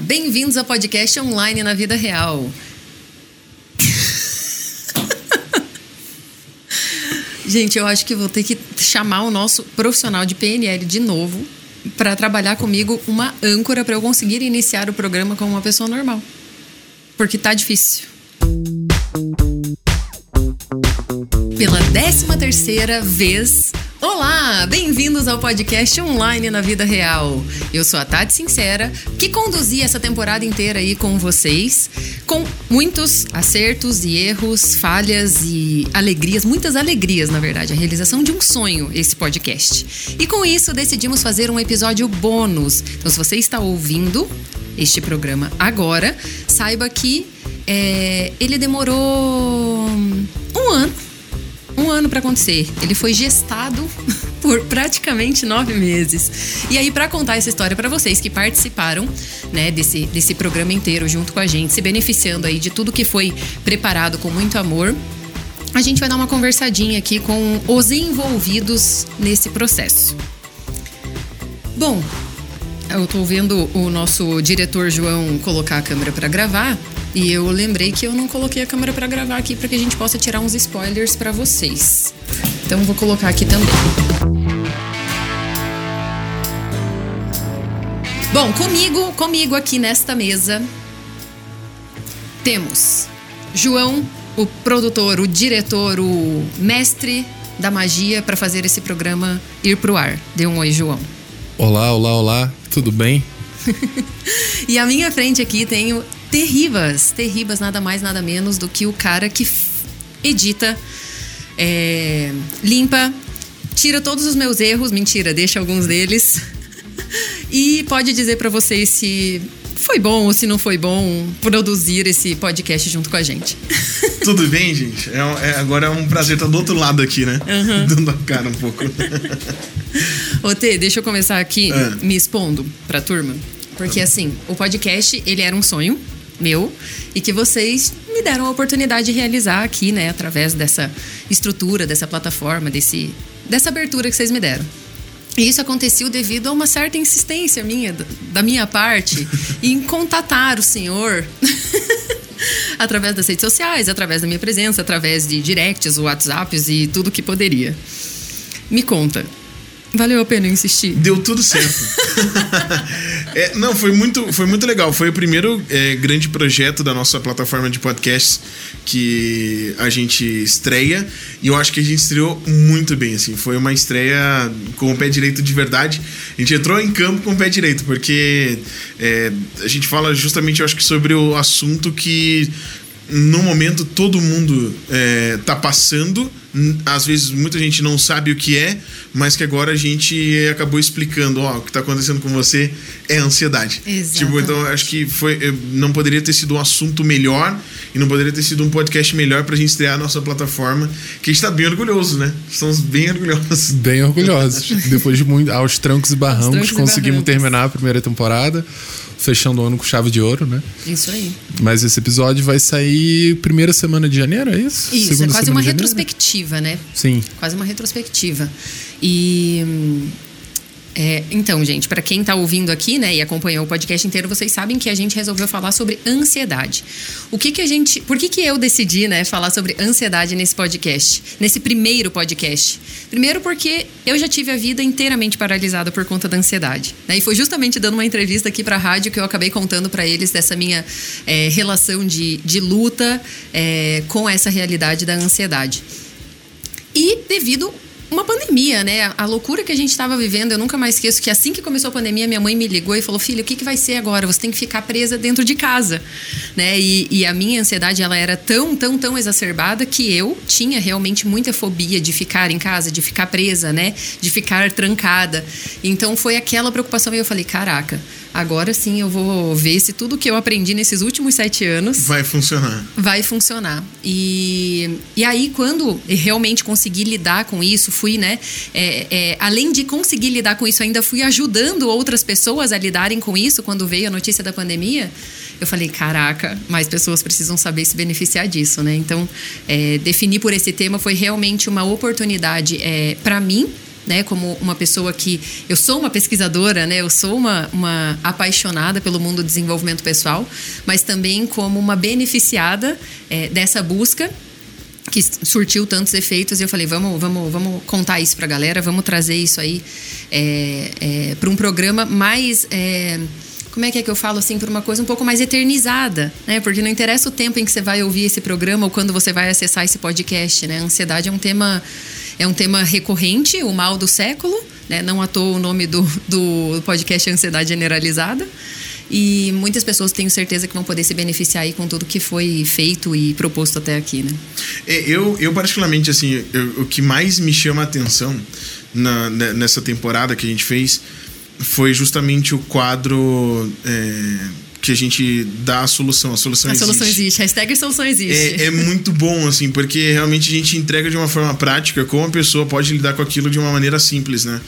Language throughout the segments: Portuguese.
Bem-vindos ao podcast online na vida real. Gente, eu acho que vou ter que chamar o nosso profissional de PNL de novo para trabalhar comigo uma âncora para eu conseguir iniciar o programa como uma pessoa normal. Porque tá difícil. Pela décima terceira vez, Olá, bem-vindos ao podcast Online na Vida Real. Eu sou a Tati Sincera, que conduzi essa temporada inteira aí com vocês, com muitos acertos e erros, falhas e alegrias, muitas alegrias, na verdade, a realização de um sonho, esse podcast. E com isso decidimos fazer um episódio bônus. Então, se você está ouvindo este programa agora, saiba que é, ele demorou um ano um ano para acontecer. Ele foi gestado por praticamente nove meses. E aí, para contar essa história para vocês que participaram né, desse, desse programa inteiro junto com a gente, se beneficiando aí de tudo que foi preparado com muito amor, a gente vai dar uma conversadinha aqui com os envolvidos nesse processo. Bom, eu tô vendo o nosso diretor João colocar a câmera para gravar. E eu lembrei que eu não coloquei a câmera para gravar aqui para que a gente possa tirar uns spoilers para vocês. Então vou colocar aqui também. Bom, comigo, comigo aqui nesta mesa temos João, o produtor, o diretor, o mestre da magia para fazer esse programa ir pro ar. Dê um oi, João. Olá, olá, olá. Tudo bem? e à minha frente aqui tenho Terribas. Terribas, nada mais, nada menos do que o cara que edita, é, limpa, tira todos os meus erros, mentira, deixa alguns deles. e pode dizer para vocês se foi bom ou se não foi bom produzir esse podcast junto com a gente. Tudo bem, gente? É, é, agora é um prazer estar do outro lado aqui, né? Uhum. Dando a cara um pouco. Ô, Tê, deixa eu começar aqui é. me expondo pra turma. Porque, assim, o podcast, ele era um sonho meu e que vocês me deram a oportunidade de realizar aqui, né, através dessa estrutura, dessa plataforma, desse, dessa abertura que vocês me deram. E isso aconteceu devido a uma certa insistência minha, da minha parte, em contatar o senhor através das redes sociais, através da minha presença, através de directs, WhatsApps e tudo que poderia. Me conta, Valeu a pena insistir. Deu tudo certo. é, não, foi muito, foi muito legal. Foi o primeiro é, grande projeto da nossa plataforma de podcasts que a gente estreia. E eu acho que a gente estreou muito bem, assim. Foi uma estreia com o pé direito de verdade. A gente entrou em campo com o pé direito, porque é, a gente fala justamente, eu acho que sobre o assunto que no momento todo mundo é, tá passando. Às vezes muita gente não sabe o que é, mas que agora a gente acabou explicando, ó, o que tá acontecendo com você é ansiedade. Exato. Tipo, então acho que foi é, não poderia ter sido um assunto melhor e não poderia ter sido um podcast melhor pra gente estrear a nossa plataforma, que a gente tá bem orgulhoso, né? Estamos bem orgulhosos. Bem orgulhosos. Depois de muito aos trancos e barrancos, trancos conseguimos e barrancos. terminar a primeira temporada fechando o ano com chave de ouro, né? Isso aí. Mas esse episódio vai sair primeira semana de janeiro, é isso? Isso, Segunda é quase uma retrospectiva, né? Sim. Quase uma retrospectiva. E hum, é, então, gente, para quem está ouvindo aqui, né, e acompanhou o podcast inteiro, vocês sabem que a gente resolveu falar sobre ansiedade. O que que a gente, por que que eu decidi, né, falar sobre ansiedade nesse podcast, nesse primeiro podcast? Primeiro porque eu já tive a vida inteiramente paralisada por conta da ansiedade, né, e foi justamente dando uma entrevista aqui para a rádio que eu acabei contando para eles dessa minha é, relação de, de luta é, com essa realidade da ansiedade. E devido uma pandemia, né? A loucura que a gente estava vivendo, eu nunca mais esqueço que assim que começou a pandemia, minha mãe me ligou e falou: "Filha, o que, que vai ser agora? Você tem que ficar presa dentro de casa", né? E, e a minha ansiedade ela era tão, tão, tão exacerbada que eu tinha realmente muita fobia de ficar em casa, de ficar presa, né? De ficar trancada. Então foi aquela preocupação e eu falei: "Caraca, agora sim eu vou ver se tudo que eu aprendi nesses últimos sete anos vai funcionar. Vai funcionar. E, e aí, quando realmente consegui lidar com isso, fui, né? É, é, além de conseguir lidar com isso, ainda fui ajudando outras pessoas a lidarem com isso quando veio a notícia da pandemia. Eu falei, caraca, mais pessoas precisam saber se beneficiar disso, né? Então, é, definir por esse tema foi realmente uma oportunidade é, para mim né, como uma pessoa que eu sou uma pesquisadora, né, eu sou uma, uma apaixonada pelo mundo do desenvolvimento pessoal, mas também como uma beneficiada é, dessa busca que surtiu tantos efeitos e eu falei vamos vamos vamos contar isso para a galera vamos trazer isso aí é, é, para um programa mais é, como é que é que eu falo assim, por uma coisa um pouco mais eternizada, né? Porque não interessa o tempo em que você vai ouvir esse programa ou quando você vai acessar esse podcast, né? A ansiedade é um tema é um tema recorrente, o mal do século, né? Não à toa o nome do, do podcast Ansiedade Generalizada. E muitas pessoas tenho certeza que vão poder se beneficiar aí com tudo que foi feito e proposto até aqui, né? É, eu, eu particularmente, assim, eu, o que mais me chama a atenção na, nessa temporada que a gente fez foi justamente o quadro é, que a gente dá a solução. A solução a existe. solução existe. Hashtag solução existe. É, é, muito bom, assim, porque realmente a gente entrega de uma forma prática como a pessoa pode lidar com aquilo de uma maneira simples, né?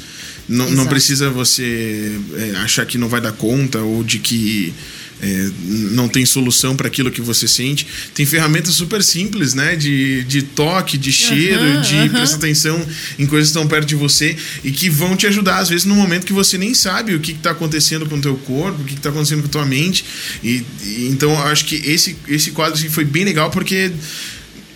Não, não precisa você é, achar que não vai dar conta ou de que é, não tem solução para aquilo que você sente. Tem ferramentas super simples, né? De, de toque, de cheiro, uhum, de uhum. prestar atenção em coisas que estão perto de você e que vão te ajudar, às vezes, no momento que você nem sabe o que está acontecendo com o teu corpo, o que está acontecendo com a tua mente. E, e, então, acho que esse, esse quadro assim, foi bem legal porque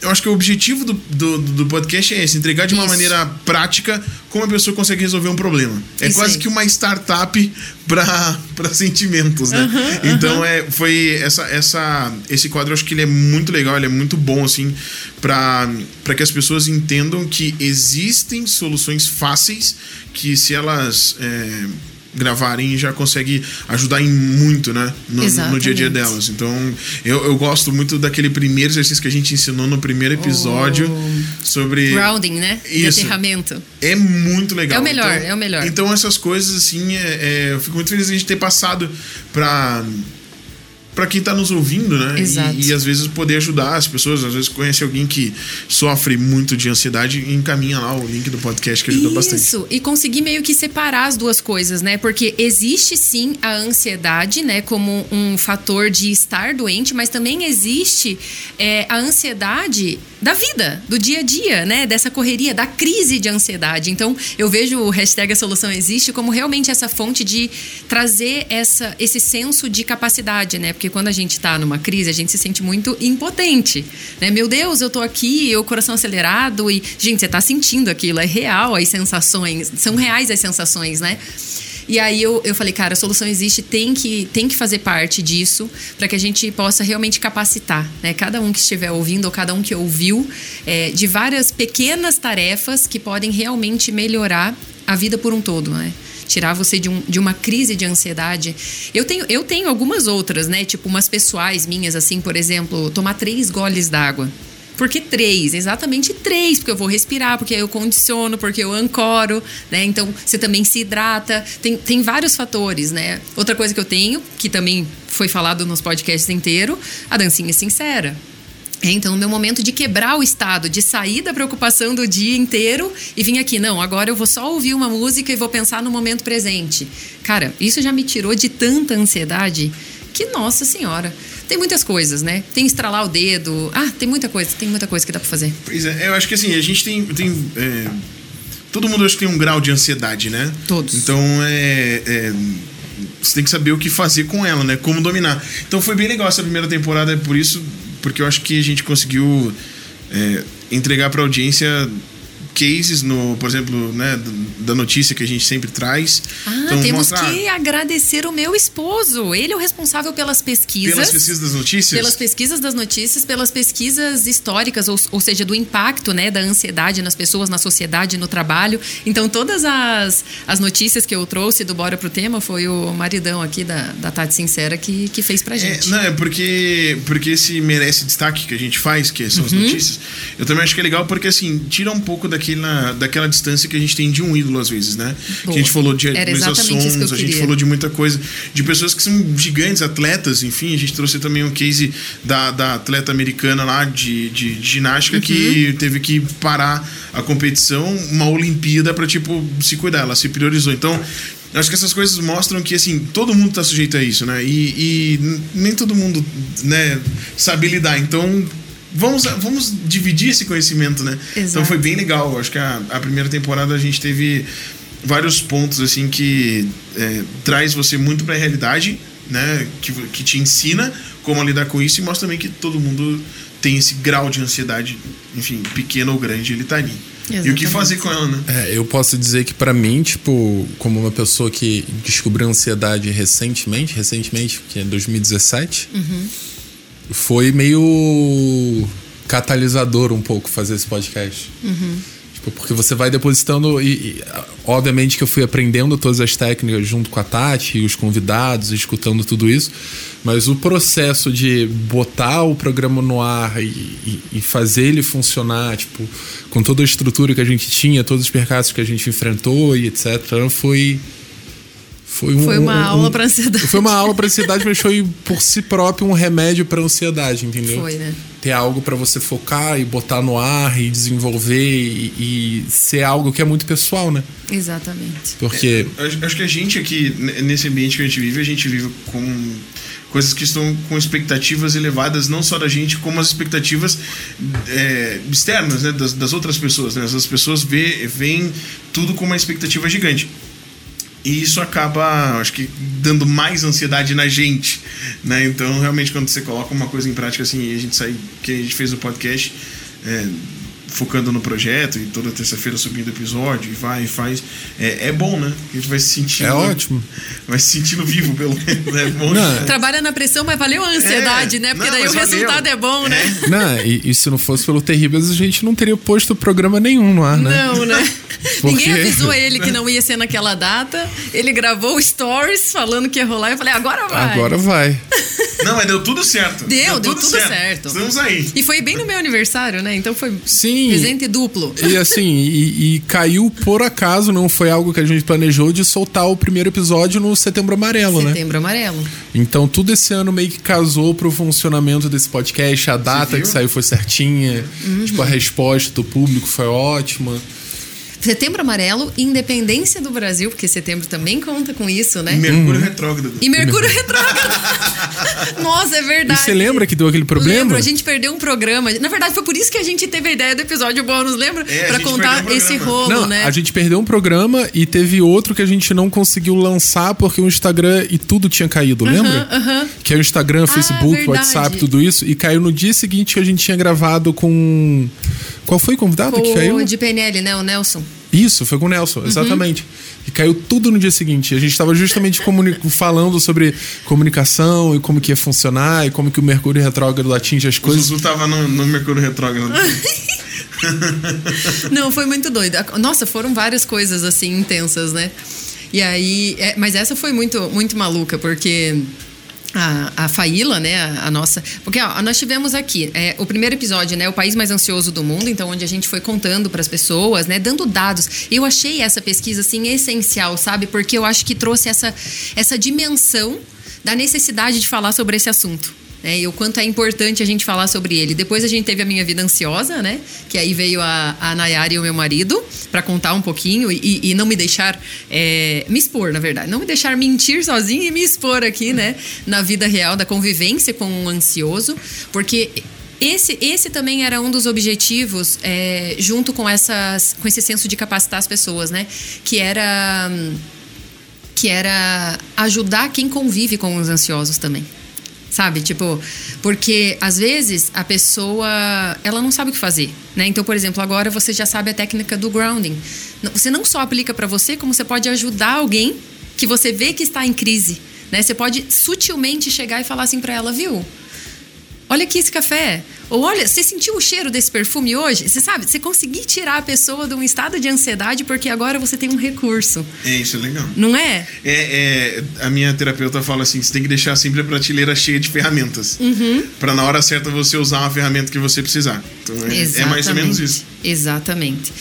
eu acho que o objetivo do, do, do, podcast é esse: entregar de uma Isso. maneira prática como a pessoa consegue resolver um problema. É Isso quase aí. que uma startup para sentimentos, né? Uhum, então, uhum. É, foi essa, essa, esse quadro, eu acho que ele é muito legal, ele é muito bom, assim, para que as pessoas entendam que existem soluções fáceis que, se elas. É, gravarem e já consegue ajudar em muito, né? No, no, dia a dia delas. Então, eu, eu gosto muito daquele primeiro exercício que a gente ensinou no primeiro episódio oh. sobre. Grounding, né? Isso. Aterramento. É muito legal. É o melhor, então, é o melhor. Então, essas coisas, assim, é, é, eu fico muito feliz de a gente ter passado para para quem está nos ouvindo, né? Exato. E, e, às vezes poder ajudar as pessoas. Às vezes conhece alguém que sofre muito de ansiedade e encaminha lá o link do podcast que ajuda Isso. bastante. Isso, e conseguir meio que separar as duas coisas, né? Porque existe sim a ansiedade, né, como um fator de estar doente, mas também existe é, a ansiedade da vida, do dia a dia, né? Dessa correria, da crise de ansiedade. Então, eu vejo o hashtag A Solução Existe como realmente essa fonte de trazer essa, esse senso de capacidade, né? Porque quando a gente está numa crise, a gente se sente muito impotente, né? Meu Deus, eu tô aqui, o coração acelerado e... Gente, você tá sentindo aquilo, é real as sensações, são reais as sensações, né? E aí eu, eu falei, cara, a solução existe, tem que, tem que fazer parte disso para que a gente possa realmente capacitar, né? Cada um que estiver ouvindo ou cada um que ouviu, é, de várias pequenas tarefas que podem realmente melhorar a vida por um todo, né? Tirar você de, um, de uma crise de ansiedade. Eu tenho, eu tenho algumas outras, né? Tipo, umas pessoais minhas, assim, por exemplo, tomar três goles d'água. Por que três? Exatamente três, porque eu vou respirar, porque eu condiciono, porque eu ancoro, né? Então, você também se hidrata. Tem, tem vários fatores, né? Outra coisa que eu tenho, que também foi falado nos podcasts inteiro, a dancinha sincera. Então, o meu momento de quebrar o estado, de sair da preocupação do dia inteiro e vir aqui, não, agora eu vou só ouvir uma música e vou pensar no momento presente. Cara, isso já me tirou de tanta ansiedade que, nossa senhora. Tem muitas coisas, né? Tem estralar o dedo. Ah, tem muita coisa, tem muita coisa que dá pra fazer. Pois é, eu acho que assim, a gente tem. tem é, todo mundo acho que tem um grau de ansiedade, né? Todos. Então é, é você tem que saber o que fazer com ela, né? Como dominar. Então foi bem legal essa primeira temporada, é por isso, porque eu acho que a gente conseguiu é, entregar para a audiência cases, no, por exemplo, né, da notícia que a gente sempre traz. Ah, então, temos mostrar... que agradecer o meu esposo. Ele é o responsável pelas pesquisas. Pelas pesquisas das notícias? Pelas pesquisas das notícias, pelas pesquisas históricas, ou, ou seja, do impacto né, da ansiedade nas pessoas, na sociedade, no trabalho. Então, todas as, as notícias que eu trouxe do Bora Pro Tema foi o maridão aqui da, da Tati Sincera que, que fez pra é, gente. É, não, é porque, porque esse merece destaque que a gente faz, que são as uhum. notícias. Eu também acho que é legal porque, assim, tira um pouco daqui daquela, daquela distância que a gente tem de um ídolo, às vezes, né? Que a gente falou de Sons, a gente falou de muita coisa, de pessoas que são gigantes, atletas, enfim, a gente trouxe também um case da, da atleta americana lá de, de, de ginástica uhum. que teve que parar a competição, uma Olimpíada, para tipo, se cuidar, ela se priorizou. Então, acho que essas coisas mostram que assim todo mundo está sujeito a isso né e, e, nem todo mundo né sabe lidar então vamos, vamos dividir esse conhecimento, né? Exato. Então foi bem legal. Acho que a, a primeira temporada a gente teve vários pontos assim que é, traz você muito para a realidade, né? Que, que te ensina como lidar com isso e mostra também que todo mundo tem esse grau de ansiedade, enfim, pequeno ou grande, ele tá ali. Exatamente. E o que fazer com ela, né? É, eu posso dizer que para mim, tipo, como uma pessoa que descobriu ansiedade recentemente, recentemente, que é 2017, uhum. Foi meio catalisador um pouco fazer esse podcast. Uhum. Tipo, porque você vai depositando e, e, obviamente que eu fui aprendendo todas as técnicas junto com a Tati e os convidados, escutando tudo isso, mas o processo de botar o programa no ar e, e, e fazer ele funcionar, tipo, com toda a estrutura que a gente tinha, todos os percalços que a gente enfrentou e etc, foi foi, um, foi uma um, aula para ansiedade. Foi uma aula para ansiedade, mas foi por si próprio um remédio para ansiedade, entendeu? Foi, né? Ter algo para você focar e botar no ar e desenvolver e, e, ser algo que é muito pessoal, né? Exatamente. Porque. É, acho que a gente aqui, nesse ambiente que a gente vive, a gente vive com coisas que estão com expectativas elevadas, não só da gente, como as expectativas é, externas, né? Das, das, outras pessoas. Né? As pessoas veem tudo com uma expectativa gigante. E isso acaba, acho que, dando mais ansiedade na gente, né? Então, realmente, quando você coloca uma coisa em prática assim, e a gente sai, que a gente fez o podcast, é, focando no projeto e toda terça-feira subindo episódio e vai e faz. É, é bom, né? A gente vai se sentindo. É ótimo. Vai se sentindo vivo, pelo menos. É bom, né? Trabalha na pressão, mas valeu a ansiedade, é, né? Porque não, daí o valeu. resultado é bom, né? É. Não, e, e, se não fosse pelo Terríveis, a gente não teria posto programa nenhum no ar, né? Não, né? Porque... Ninguém avisou ele que não ia ser naquela data. Ele gravou stories falando que ia rolar. Eu falei, agora vai. Agora vai. Não, mas deu tudo certo. Deu, deu, deu tudo, tudo certo. certo. Estamos aí. E foi bem no meu aniversário, né? Então foi. Sim Presente duplo. E assim, e, e, caiu por acaso, não foi algo que a gente planejou de soltar o primeiro episódio no Setembro Amarelo, Setembro né? Setembro Amarelo. Então tudo esse ano meio que casou pro funcionamento desse podcast, a data que saiu foi certinha, uhum. tipo, a resposta do público foi ótima. Setembro Amarelo, independência do Brasil, porque setembro também conta com isso, né? E Mercúrio uhum. retrógrado. E Mercúrio retrógrado. Nossa, é verdade. E você lembra que deu aquele problema? Lembro, a gente perdeu um programa. Na verdade, foi por isso que a gente teve a ideia do episódio bônus, lembra? É, pra contar um esse rolo, não, né? A gente perdeu um programa e teve outro que a gente não conseguiu lançar porque o Instagram e tudo tinha caído, lembra? Uh -huh, uh -huh. Que é o Instagram, ah, Facebook, ah, WhatsApp, tudo isso. E caiu no dia seguinte que a gente tinha gravado com. Qual foi o convidado com que caiu? O de PNL, né? O Nelson. Isso, foi com o Nelson, exatamente. Uhum. E caiu tudo no dia seguinte. A gente estava justamente falando sobre comunicação e como que ia funcionar e como que o Mercúrio retrógrado atinge as coisas. O Zuzu tava no, no Mercúrio retrógrado. Não, foi muito doido. Nossa, foram várias coisas assim intensas, né? E aí, é, mas essa foi muito, muito maluca, porque a, a Faíla, né, a, a, nossa. Porque ó, nós tivemos aqui é, o primeiro episódio, né, o país mais ansioso do mundo, então onde a gente foi contando para as pessoas, né, dando dados. Eu achei essa pesquisa assim essencial, sabe? Porque eu acho que trouxe essa essa dimensão da necessidade de falar sobre esse assunto né? E o quanto é importante a gente falar sobre ele. Depois a gente teve a minha vida ansiosa, né? Que aí veio a, a Nayara e o meu marido para contar um pouquinho e, e não me deixar é, me expor, na verdade, não me deixar mentir sozinho e me expor aqui, né? Na vida real da convivência com um ansioso, porque esse, esse também era um dos objetivos, é, junto com, essas, com esse senso de capacitar as pessoas, né? Que era, que era ajudar quem convive com os ansiosos também sabe? Tipo, porque às vezes a pessoa, ela não sabe o que fazer, né? Então, por exemplo, agora você já sabe a técnica do grounding. Você não só aplica para você, como você pode ajudar alguém que você vê que está em crise, né? Você pode sutilmente chegar e falar assim para ela, viu? Olha aqui esse café. Ou olha, você sentiu o cheiro desse perfume hoje? Você sabe, você conseguir tirar a pessoa de um estado de ansiedade porque agora você tem um recurso. É, isso é legal. Não é? É, é a minha terapeuta fala assim: você tem que deixar sempre a prateleira cheia de ferramentas. Uhum. Para na hora certa você usar uma ferramenta que você precisar. Então é, é mais ou menos isso. Exatamente.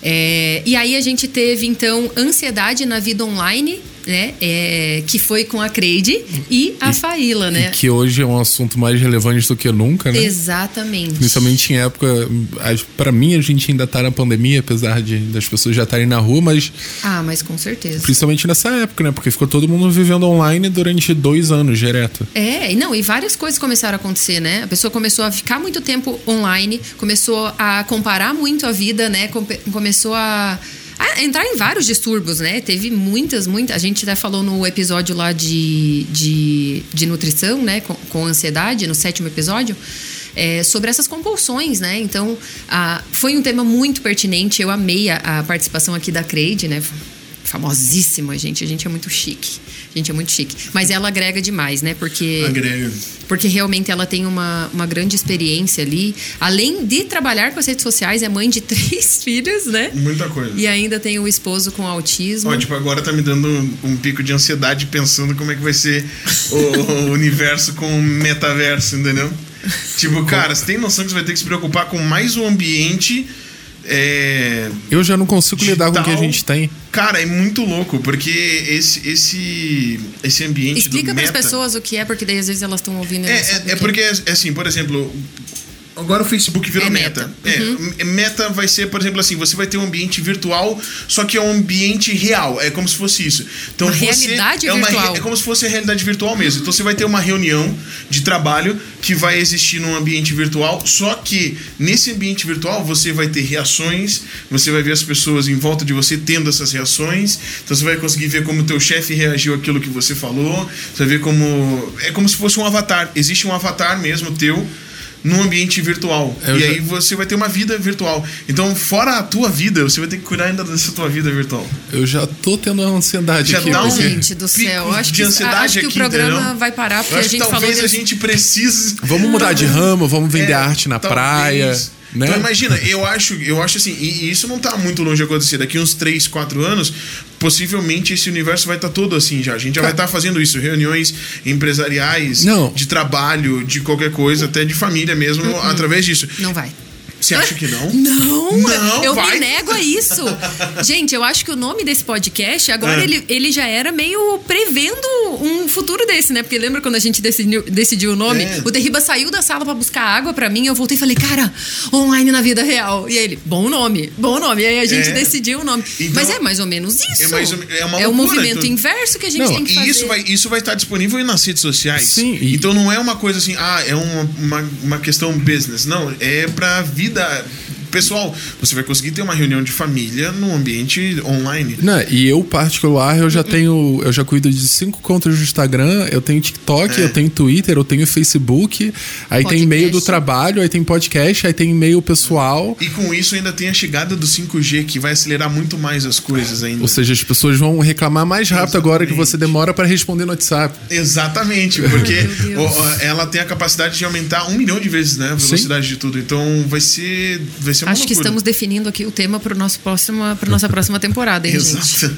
É, e aí a gente teve então ansiedade na vida online né? É, que foi com a Creide e a Faíla, né? Que hoje é um assunto mais relevante do que nunca, né? Exatamente. Principalmente em época. Para mim, a gente ainda tá na pandemia, apesar de das pessoas já estarem na rua, mas. Ah, mas com certeza. Principalmente nessa época, né? Porque ficou todo mundo vivendo online durante dois anos direto. É, e não, e várias coisas começaram a acontecer, né? A pessoa começou a ficar muito tempo online, começou a comparar muito a vida, né? Começou a a entrar em vários distúrbios, né? Teve muitas, muitas. A gente até falou no episódio lá de, de, de nutrição, né? Com, com ansiedade, no sétimo episódio. É, sobre essas compulsões, né? Então, a, foi um tema muito pertinente. Eu amei a, a participação aqui da Creide, né? Famosíssima, gente. A gente é muito chique. A gente é muito chique. Mas ela agrega demais, né? Porque. Agrega. Porque realmente ela tem uma, uma grande experiência ali. Além de trabalhar com as redes sociais, é mãe de três filhos, né? Muita coisa. E ainda tem o esposo com autismo. Ó, tipo, agora tá me dando um, um pico de ansiedade pensando como é que vai ser o, o universo com o metaverso, entendeu? Tipo, cara, você tem noção que você vai ter que se preocupar com mais um ambiente é, eu já não consigo digital, lidar com o que a gente tem. Cara, é muito louco, porque esse, esse, esse ambiente. Explica para as pessoas o que é, porque daí às vezes elas estão ouvindo. É, é, é porque, é assim, por exemplo, Agora o Facebook virou é meta. meta. Uhum. É, meta vai ser, por exemplo, assim, você vai ter um ambiente virtual, só que é um ambiente real. É como se fosse isso. Então uma você realidade é virtual. Uma, é como se fosse a realidade virtual mesmo. Então você vai ter uma reunião de trabalho que vai existir num ambiente virtual, só que nesse ambiente virtual você vai ter reações, você vai ver as pessoas em volta de você tendo essas reações. Então você vai conseguir ver como o teu chefe reagiu àquilo que você falou. Você vai ver como é como se fosse um avatar. Existe um avatar mesmo teu num ambiente virtual. Eu e já... aí você vai ter uma vida virtual. Então, fora a tua vida, você vai ter que cuidar ainda dessa tua vida virtual. Eu já tô tendo uma ansiedade já aqui. Dá um gente do céu. Acho que, acho que o programa entendeu? vai parar porque a gente talvez falou. Talvez a gente precise. Vamos mudar de ramo, vamos vender é, arte na talvez. praia. Né? Então imagina, eu acho, eu acho assim, e isso não está muito longe de acontecer. Daqui uns 3, 4 anos, possivelmente esse universo vai estar tá todo assim já. A gente já vai estar tá fazendo isso, reuniões empresariais, não. de trabalho, de qualquer coisa, até de família mesmo, uh -uh. através disso. Não vai. Você acha que não? Não, não eu vai. me nego a isso. Gente, eu acho que o nome desse podcast, agora é. ele, ele já era meio prevendo um futuro desse, né? Porque lembra quando a gente decidiu, decidiu o nome? É. O Derriba saiu da sala para buscar água para mim, eu voltei e falei, cara, online na vida real. E aí ele, bom nome, bom nome. E aí a gente é. decidiu o nome. Então, Mas é mais ou menos isso. É, mais, é, uma é o movimento então... inverso que a gente não, tem que fazer. E isso vai, isso vai estar disponível nas redes sociais. Sim. E... Então não é uma coisa assim, ah, é uma, uma, uma questão business. Não, é pra vida vida pessoal, você vai conseguir ter uma reunião de família num ambiente online. Não, e eu, particular, eu já tenho. Eu já cuido de cinco contas do Instagram, eu tenho TikTok, é. eu tenho Twitter, eu tenho Facebook, aí podcast. tem e-mail do trabalho, aí tem podcast, aí tem e-mail pessoal. E com isso ainda tem a chegada do 5G, que vai acelerar muito mais as coisas ainda. Ou seja, as pessoas vão reclamar mais rápido Exatamente. agora que você demora para responder no WhatsApp. Exatamente, porque ela tem a capacidade de aumentar um milhão de vezes, né? A velocidade Sim. de tudo. Então vai ser. Vai uma Acho loucura. que estamos definindo aqui o tema para nossa próxima temporada, hein, Exato. gente?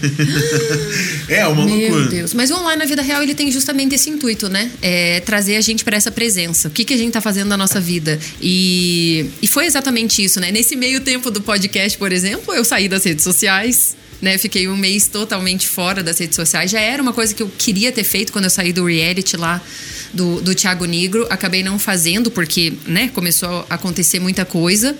é, uma Meu loucura. Meu Deus. Mas o online na vida real ele tem justamente esse intuito, né? É trazer a gente para essa presença. O que, que a gente está fazendo na nossa vida. E, e foi exatamente isso, né? Nesse meio tempo do podcast, por exemplo, eu saí das redes sociais. Né, fiquei um mês totalmente fora das redes sociais. Já era uma coisa que eu queria ter feito quando eu saí do reality lá do, do Thiago Negro. Acabei não fazendo porque né, começou a acontecer muita coisa.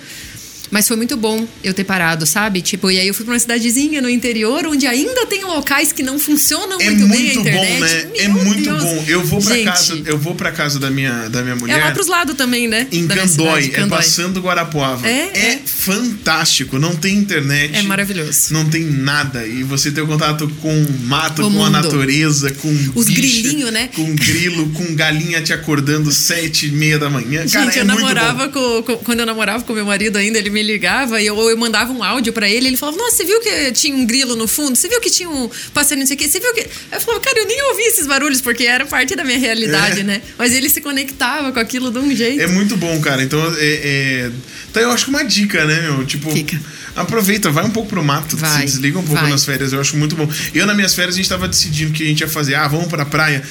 Mas foi muito bom eu ter parado, sabe? Tipo, e aí eu fui pra uma cidadezinha no interior onde ainda tem locais que não funcionam é muito, muito bem a internet. Bom, né? é muito Deus. bom. Eu vou pra Gente, casa, eu vou para casa da minha, da minha mulher. É lá pros lados também, né? Em Candói, é passando Guarapuava. É, é, é, fantástico. Não tem internet. É maravilhoso. Não tem nada. E você ter contato com mato, o com mundo. a natureza, com os grilinhos, né? Com grilo, com galinha te acordando sete e meia da manhã. Gente, Cara, é eu namorava com, com, quando eu namorava com meu marido ainda, ele me ligava e eu eu mandava um áudio para ele, ele falava, nossa, você viu que tinha um grilo no fundo? Você viu que tinha um passarinho, não sei o quê? Você viu que... Eu falava, cara, eu nem ouvi esses barulhos, porque era parte da minha realidade, é. né? Mas ele se conectava com aquilo de um jeito. É muito bom, cara. Então, é, é... então eu acho que uma dica, né, meu? Tipo... Fica. Aproveita, vai um pouco pro mato, vai, se desliga um pouco vai. nas férias, eu acho muito bom. Eu, nas minhas férias, a gente tava decidindo o que a gente ia fazer. Ah, vamos pra praia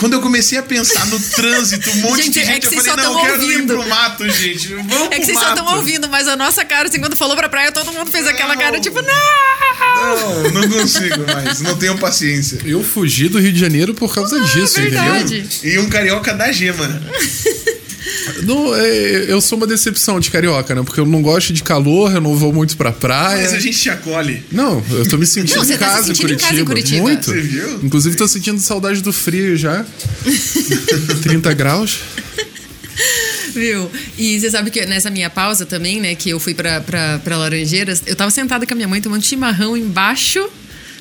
Quando eu comecei a pensar no trânsito, um monte Gente, de é gente, que eu falei, não, quero ir pro mato, gente. Vamos É que vocês só estão mato. ouvindo, mas a nossa cara, assim, quando falou pra praia, todo mundo fez aquela Não. cara, tipo, não! Não, não consigo mais. Não tenho paciência. Eu fugi do Rio de Janeiro por causa disso, Ah, verdade. entendeu? E um carioca da gema. Não, é, eu sou uma decepção de carioca, né? Porque eu não gosto de calor, eu não vou muito pra praia. Mas a gente te acolhe. Não, eu tô me sentindo Não, você em, tá se casa, sentindo em em casa em Curitiba. Muito. Você viu? Inclusive, tô sentindo saudade do frio já. 30 graus. Viu? E você sabe que nessa minha pausa também, né, que eu fui pra, pra, pra Laranjeiras, eu tava sentada com a minha mãe tomando chimarrão embaixo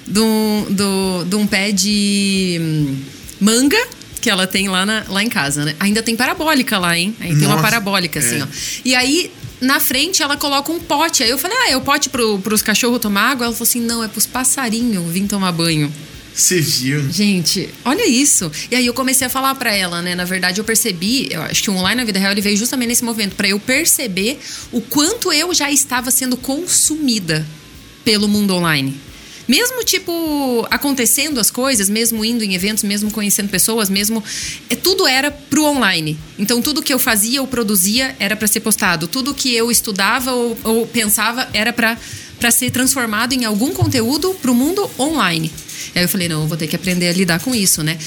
do, do, de um pé de hum, manga que ela tem lá, na, lá em casa, né? Ainda tem parabólica lá, hein? Aí tem uma Nossa, parabólica, assim, é. ó. E aí, na frente, ela coloca um pote. Aí eu falei, ah, é o pote pro, pros cachorros tomar água? Ela falou assim, não, é pros passarinhos vir tomar banho. Você viu? Gente, olha isso. E aí eu comecei a falar pra ela, né? Na verdade, eu percebi, eu acho que o online na vida real ele veio justamente nesse movimento pra eu perceber o quanto eu já estava sendo consumida pelo mundo online. Mesmo, tipo, acontecendo as coisas, mesmo indo em eventos, mesmo conhecendo pessoas, mesmo. é, tudo era pro online. Então, tudo que eu fazia ou produzia era pra ser postado. Tudo que eu estudava ou, ou pensava era pra para ser transformado em algum conteúdo pro mundo online. Aí eu falei, não, eu vou ter que aprender a lidar com isso, né?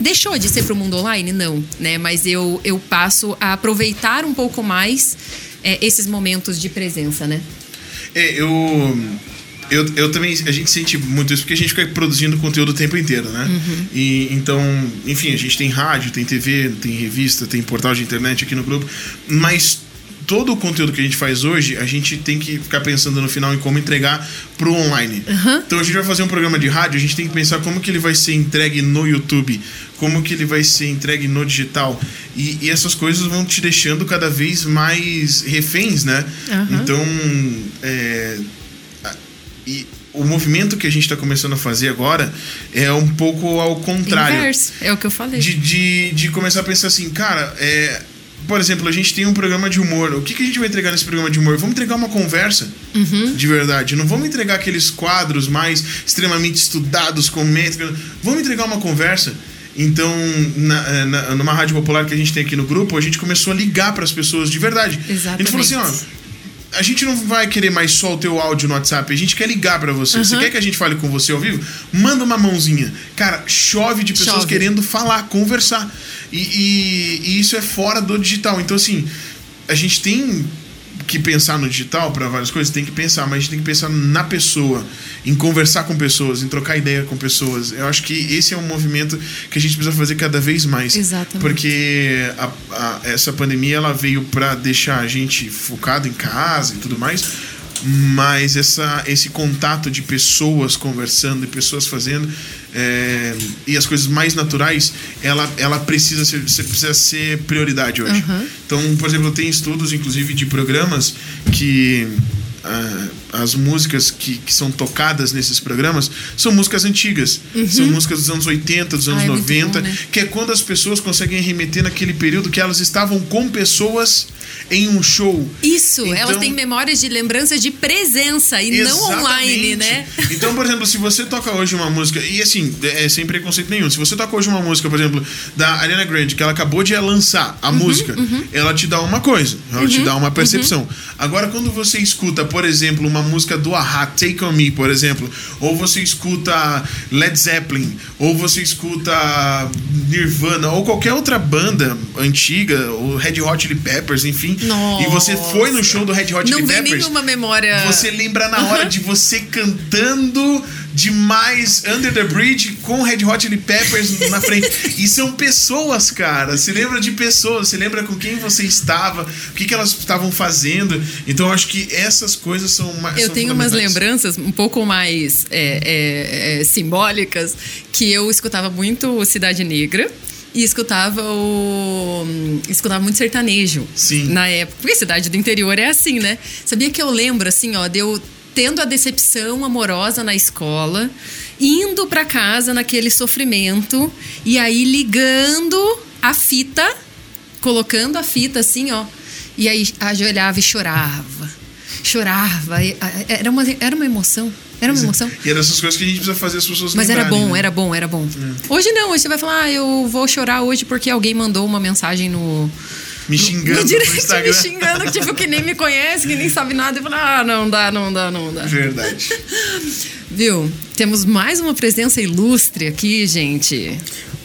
Deixou de ser pro mundo online? Não, né? Mas eu, eu passo a aproveitar um pouco mais é, esses momentos de presença, né? É, eu, eu. Eu também. A gente sente muito isso porque a gente fica produzindo conteúdo o tempo inteiro, né? E então, enfim, a gente tem rádio, tem TV, tem revista, tem portal de internet aqui no grupo, mas todo o conteúdo que a gente faz hoje, a gente tem que ficar pensando no final em como entregar pro online. Então a gente vai fazer um programa de rádio, a gente tem que pensar como que ele vai ser entregue no YouTube, como que ele vai ser entregue no digital. E, e essas coisas vão te deixando cada vez mais reféns, né? Aham. Então, é, e o movimento que a gente está começando a fazer agora é um pouco ao contrário Inverso, é o que eu falei. de, de, de começar a pensar assim, cara, é, por exemplo, a gente tem um programa de humor. O que, que a gente vai entregar nesse programa de humor? Vamos entregar uma conversa de verdade. Não vamos entregar aqueles quadros mais extremamente estudados com métrica. Vamos entregar uma conversa. Então, na, na- numa rádio popular que a gente tem aqui no grupo, a gente começou a ligar para as pessoas de verdade. A gente falou assim, ó, a gente não vai querer mais só o teu áudio no WhatsApp, a gente quer ligar pra você. Você quer que a gente fale com você ao vivo? Manda uma mãozinha. Cara, chove de pessoas Chove. querendo falar, conversar. E, e- e isso é fora do digital. Então, assim, a gente tem que pensar no digital para várias coisas, tem que pensar, mas a gente tem que pensar na pessoa, em conversar com pessoas, em trocar ideia com pessoas. Eu acho que esse é um movimento que a gente precisa fazer cada vez mais. Exatamente. Porque a- a- essa pandemia ela veio para deixar a gente focado em casa e tudo mais, mas essa, esse contato de pessoas conversando e pessoas fazendo é, e as coisas mais naturais, ela, ela precisa, ser, precisa ser prioridade hoje. Então, por exemplo, tem estudos, inclusive, de programas que ah, as músicas que, que são tocadas nesses programas são músicas antigas. São músicas dos anos 80, dos anos Ah, é muito 90, bom, né? que é quando as pessoas conseguem remeter naquele período que elas estavam com pessoas em um show. Isso, Então- elas têm memórias de lembranças de presença e não online, Exatamente. né? Então, por exemplo, se você toca hoje uma música, e assim, é sem preconceito nenhum, se você toca hoje uma música, por exemplo, da Ariana Grande, que ela acabou de lançar a Uhum, música, ela te dá uma coisa, ela te dá uma percepção. Agora, quando você escuta, por exemplo, uma música do Ahá, Take On Me, por exemplo, ou você escuta Led Zeppelin, ou você escuta Nirvana, ou qualquer outra banda antiga, ou Red Hot Chili Peppers, enfim, e você foi no show do Red Hot Não Chili vem Peppers, nenhuma memória. você lembra na hora de você cantando demais Under the Bridge com Red Hot Chili Peppers na frente. E são pessoas, cara. Você lembra de pessoas, você lembra com quem você estava, o que, que elas estavam fazendo. Então eu acho que essas coisas são mais. Eu são tenho umas lembranças um pouco mais é, é, é, simbólicas que eu escutava muito Cidade Negra. E escutava o. Escutava muito sertanejo. Sim. Na época. Porque cidade do interior é assim, né? Sabia que eu lembro, assim, ó, de eu tendo a decepção amorosa na escola, indo pra casa naquele sofrimento, e aí ligando a fita, colocando a fita assim, ó. E aí ajoelhava e chorava. Chorava. Era uma, era uma emoção. Era uma emoção. E era essas coisas que a gente precisa fazer as pessoas Mas era lembrarem, bom, né? era bom, era bom. Hoje não, hoje você vai falar, ah, eu vou chorar hoje porque alguém mandou uma mensagem no. Me xingando no direct Instagram. me xingando, tipo, que nem me conhece, que nem sabe nada. E fala, ah, não dá, não dá, não dá. Verdade. Viu? Temos mais uma presença ilustre aqui, gente.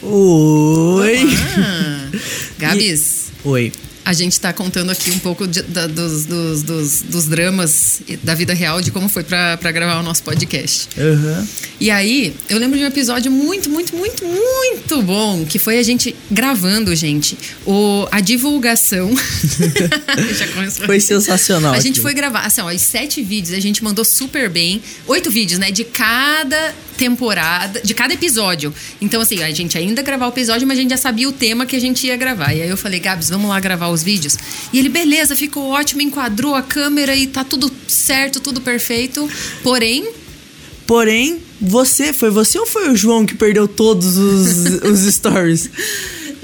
Oi. Ah, Gabs, Oi. A gente tá contando aqui um pouco de- da- dos, dos, dos, dos dramas da vida real de como foi pra gravar o nosso podcast. Aham. E aí, eu lembro de um episódio muito, muito, muito, muito bom, que foi a gente gravando, gente, o, a divulgação. Foi sensacional. A gente foi gravar, assim, ó, os sete vídeos a gente mandou super bem. Oito vídeos, né? De cada temporada, de cada episódio. Então, assim, a gente ainda gravar o episódio, mas a gente já sabia o tema que a gente ia gravar. E aí eu falei, Gabs, vamos lá gravar os vídeos? E ele, beleza, ficou ótimo, enquadrou a câmera e tá tudo certo, tudo perfeito. Porém, Porém, você, foi você ou foi o João que perdeu todos os, os stories?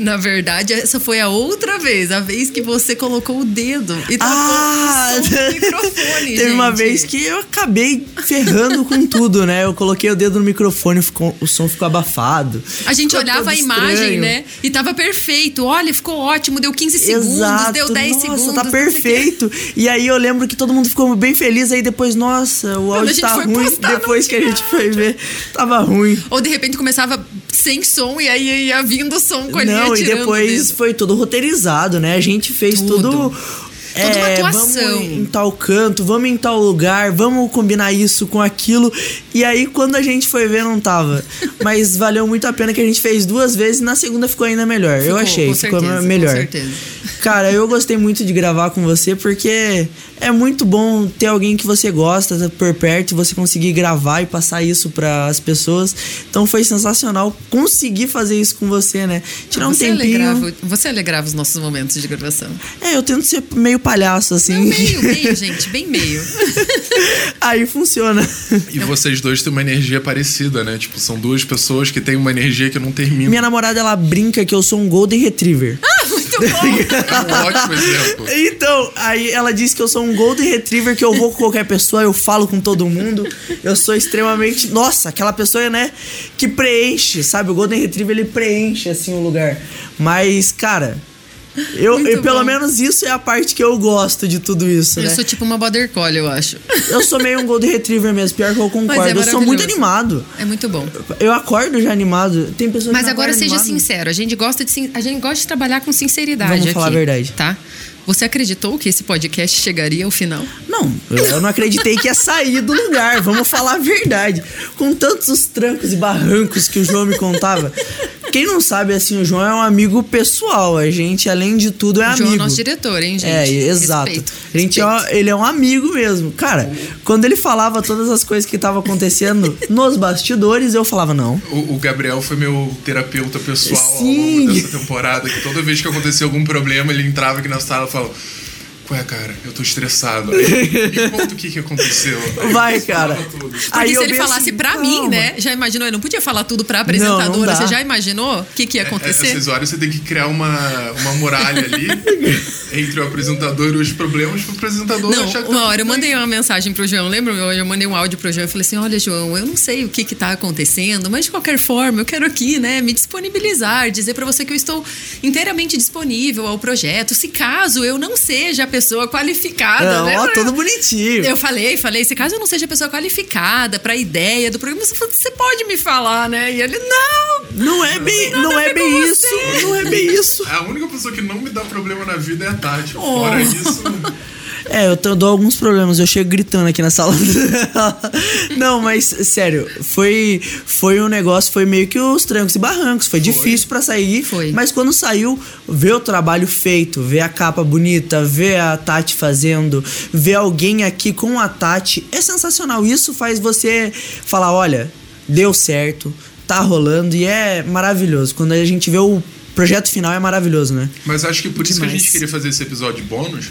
Na verdade, essa foi a outra vez, a vez que você colocou o dedo e tapou Ah! o microfone, Teve uma gente. vez que eu acabei ferrando com tudo, né? Eu coloquei o dedo no microfone, ficou, o som ficou abafado. A gente olhava a imagem, estranho. né? E tava perfeito. Olha, ficou ótimo, deu 15 segundos, Exato. deu 10 nossa, segundos. tá não o quê. perfeito. E aí eu lembro que todo mundo ficou bem feliz. Aí depois, nossa, o áudio tá ruim. não depois que a gente foi ver, tava ruim. Ou de repente começava sem som e aí ia vindo som com a linha Não, e depois o dedo. foi tudo roteirizado, né? A gente fez Tudo. tudo. é, Toda uma atuação. Vamos em tal canto, vamos em tal lugar, vamos combinar isso com aquilo. E aí, quando a gente foi ver, não tava. Mas valeu muito a pena que a gente fez duas vezes e na segunda ficou ainda melhor. eu Ficou, achei, com ficou melhor. Com certeza. Cara, eu gostei muito de gravar com você porque é muito bom ter alguém que você gosta por perto e você conseguir gravar e passar isso para as pessoas. Então foi sensacional conseguir fazer isso com você, né? Tirar um você tempinho. Alegrava, você alegrava os nossos momentos de gravação. É, eu tento ser meio palhaço assim. Não, meio, meio, gente, bem meio. Aí funciona. E vocês dois têm uma energia parecida, né? Tipo, são duas pessoas que têm uma energia que não termina. Minha namorada ela brinca que eu sou um golden retriever. Ah, muito bom. É um ótimo exemplo. Então, aí ela diz que eu sou um Golden Retriever, que eu vou com qualquer pessoa, eu falo com todo mundo. Eu sou extremamente. Nossa, aquela pessoa, né? Que preenche, sabe? O Golden Retriever ele preenche assim o lugar. Mas, cara. Eu, Muito eu- pelo bom. menos isso é a parte que eu gosto de tudo isso, Eu né? sou tipo uma border collie, eu acho. Eu sou meio um Golden Retriever mesmo, pior que eu concordo. Mas é eu sou muito animado. É muito bom. Eu acordo já animado. Tem pessoas Mas que agora seja animado. sincero, a gente gosta de a gente gosta de trabalhar com sinceridade Vamos aqui, falar a verdade. tá? Você acreditou que esse podcast chegaria ao final? Não, eu não acreditei que ia sair do lugar, vamos falar a verdade. Com tantos os trancos e barrancos que o João me contava. Quem não sabe, assim, o João é um amigo pessoal. A gente, além de tudo, é o amigo. João é nosso diretor, hein, gente? É, exato. Respeito, A gente é, respeito. um- ele é um amigo mesmo. Cara, quando ele falava todas as coisas que estavam acontecendo nos bastidores, eu falava, não. O, o Gabriel foi meu terapeuta pessoal Sim. ao longo dessa temporada. Que toda vez que acontecia algum problema, ele entrava aqui na sala e falava: Ué, cara, eu tô estressado. Aí, Me conta o que, que aconteceu. Aí Vai, cara. tudo. Porque Aí se ele falasse assim, pra mim, né? Já imaginou? Eu não podia falar tudo pra Não, apresentadora. não dá. Você já imaginou o que, que ia É, acontecer? Essas horas você tem que criar uma, uma muralha ali entre o apresentador e os problemas pro apresentador Não, achar que tá uma hora eu mandei uma mensagem pro João, lembra? Eu eu mandei um áudio pro João e falei assim: olha, João, eu não sei o que que tá acontecendo, mas de qualquer forma, eu quero aqui, né, me disponibilizar, dizer pra você que eu estou inteiramente disponível ao projeto, se caso eu não seja pessoa qualificada, Não, né? ó, todo bonitinho. Eu falei, falei, se caso eu não seja a pessoa qualificada pra ideia do programa, você falou, você pode me falar, né? E ele, não! Não é bem, não a é bem isso. você. Não é bem isso. A única pessoa que não me dá problema na vida é a Tati. Oh. Fora isso. É, eu, tô- eu dou alguns problemas, eu chego gritando aqui na sala. Não, mas sério, foi foi um negócio, foi meio que os trancos e barrancos, foi, difícil pra sair, Foi. mas quando saiu, ver o trabalho feito, ver a capa bonita, ver a Tati fazendo, ver alguém aqui com a Tati, é sensacional. Isso faz você falar, olha, deu certo, tá rolando e é maravilhoso. Quando a gente vê o projeto final é maravilhoso, né? Mas acho que por isso que a gente queria fazer esse episódio bônus,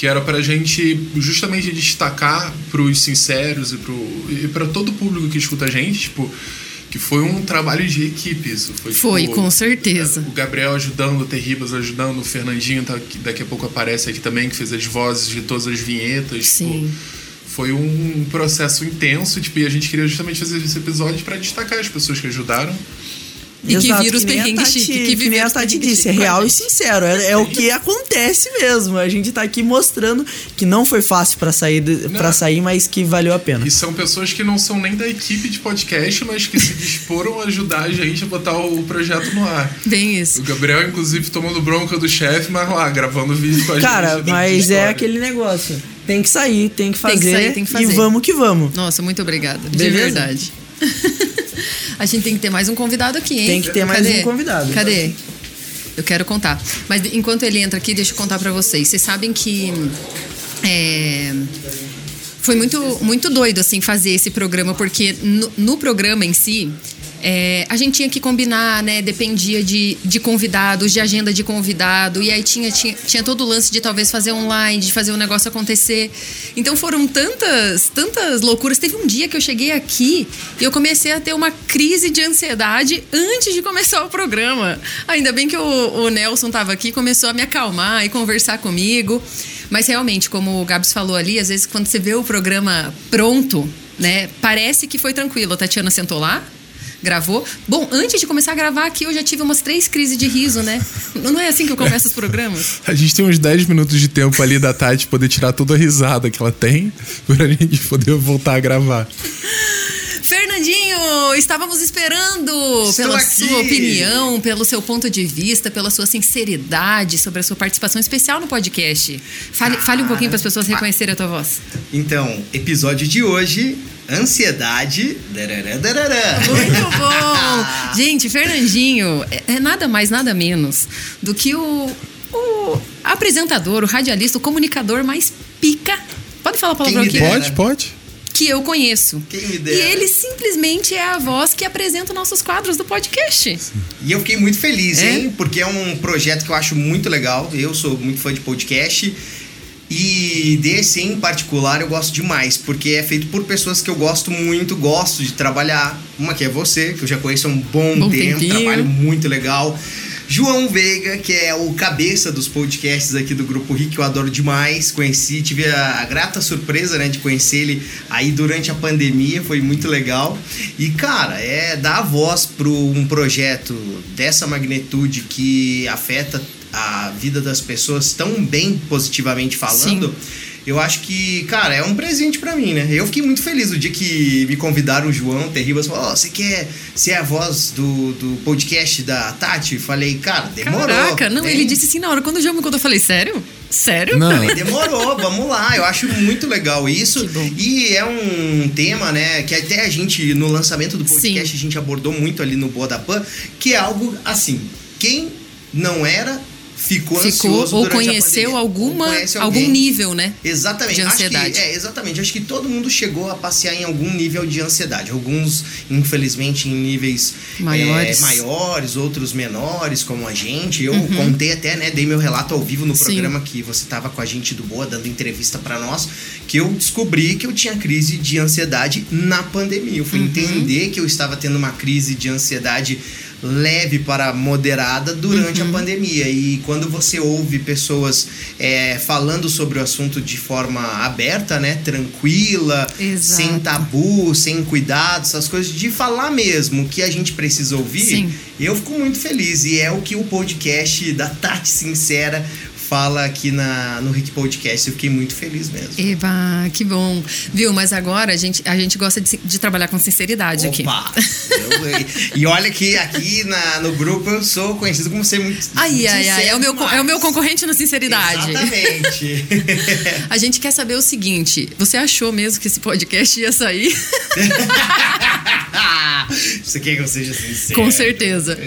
que era pra gente justamente destacar pros sinceros e, pra todo o público que escuta a gente, tipo, que foi um trabalho de equipe isso. Foi, Foi, tipo, com certeza. O Gabriel ajudando, o Terribas ajudando, o Fernandinho, tá, que daqui a pouco aparece aqui também, que fez as vozes de todas as vinhetas. Sim. Tipo, foi um processo intenso, tipo, e a gente queria justamente fazer esse episódio para destacar as pessoas que ajudaram. E que viram os perrengues Tati- chique, que que nem a Tati disse, é real e sincero. É, é o que acontece mesmo. A gente tá aqui mostrando que não foi fácil pra sair, pra sair, mas que valeu a pena. E são pessoas que não são nem da equipe de podcast, mas que se disporam a ajudar a gente a botar o projeto no ar. Bem O isso. Gabriel, inclusive, tomando bronca do chefe, mas lá, gravando vídeo com a gente. Cara, mas é aquele negócio. Tem que sair, tem que Tem fazer. que sair, tem que fazer. E vamos que vamos. Nossa, muito obrigada. De verdade. a gente tem que ter mais um convidado aqui, hein? Tem que ter mais Cadê? um convidado. Cadê? Eu quero contar. Mas enquanto ele entra aqui, deixa eu contar pra vocês. Vocês sabem que é, foi muito, muito doido assim fazer esse programa, porque no, no programa em si. É, a gente tinha que combinar, né? Dependia de, de convidados, de agenda de convidado. E aí tinha, tinha, tinha todo o lance de talvez fazer online, de fazer o negócio acontecer. Então foram tantas, tantas loucuras. Teve um dia que eu cheguei aqui e eu comecei a ter uma crise de ansiedade antes de começar o programa. Ainda bem que o, o Nelson estava aqui, começou a me acalmar e conversar comigo. Mas realmente, como o Gabs falou ali, às vezes quando você vê o programa pronto, né, parece que foi tranquilo. A Tatiana sentou lá, gravou. Bom, antes de começar a gravar aqui, eu já tive umas três crises de riso, né? Não é assim que eu começo os programas? A gente tem uns 10 minutos de tempo ali da Tati poder tirar toda a risada que ela tem pra gente poder voltar a gravar. Fernandinho, estávamos esperando Estou pela aqui. sua opinião, pelo seu ponto de vista, pela sua sinceridade sobre a sua participação especial no podcast. Fale, fale um pouquinho para as pessoas reconhecerem a tua voz. Então, episódio de hoje, ansiedade. darará, darará. Muito bom! Gente, Fernandinho é, é nada mais, nada menos do que o, o apresentador, o radialista, o comunicador mais pica. Pode falar a palavra aqui? Pode, pode. Que eu conheço. Quem me E dera. ele simplesmente é a voz que apresenta nossos quadros do podcast. E eu fiquei muito feliz, É? hein? Porque é um projeto que eu acho muito legal. Eu sou muito fã de podcast. E desse em particular eu gosto demais, porque é feito por pessoas que eu gosto muito, gosto de trabalhar. Uma que é você, que eu já conheço há um bom, Bom tempo, tempinho. trabalho muito legal. João Veiga, que é o cabeça dos podcasts aqui do Grupo Rick, que eu adoro demais. Conheci, tive a, a grata surpresa, né, de conhecer ele aí durante a pandemia, foi muito legal. E, cara, é dar voz para um projeto dessa magnitude que afeta a vida das pessoas tão bem positivamente falando. Eu acho que, cara, é um presente pra mim, né? Eu fiquei muito feliz no dia que me convidaram o João Terribas. Falou, ó, você quer ser a voz do, do podcast da Tati? Falei, cara, demorou. Caraca, não, ele disse assim na hora. Quando o João me contou, eu falei, sério? Sério? Não. Falei, demorou, vamos lá. Eu acho muito legal isso. E é um tema, né, que até a gente, no lançamento do podcast, Sim. a gente abordou muito ali no Boa da Pan, que é algo assim, quem não era, ficou, Ficou ansioso ou conheceu alguma, Ou conhece algum nível, né? Exatamente. de Acho que- ansiedade. é, exatamente. Acho que todo mundo chegou a passear em algum nível de ansiedade. Alguns, infelizmente, em níveis Maiores. é, maiores, outros menores, como a gente. Eu contei até, né? Dei meu relato ao vivo no Uhum. Sim. programa que você tava com a gente do Boa, dando entrevista pra nós, que eu descobri que eu tinha crise de ansiedade na pandemia. Eu Uhum. fui entender que eu estava tendo uma crise de ansiedade leve para moderada durante Uhum. a pandemia. E quando você ouve pessoas é, falando sobre o assunto de forma aberta, né? Tranquila, Exato. sem tabu, sem cuidado, essas coisas, de falar mesmo o que a gente precisa ouvir, Sim. eu fico muito feliz. E é o que o podcast da Tati Sincera fala aqui na, no Rick Podcast. Eu fiquei muito feliz mesmo. Eba, que bom. Viu, mas agora a gente, a gente gosta de, de trabalhar com sinceridade aqui. Opa! Eu- e olha que aqui na, no grupo eu sou conhecido como ser muito. Ai, ai, ai. É o, meu, é o meu concorrente na sinceridade. Exatamente. A gente quer saber o seguinte: você achou mesmo que esse podcast ia sair? Você quer que eu seja sincero? Com certeza.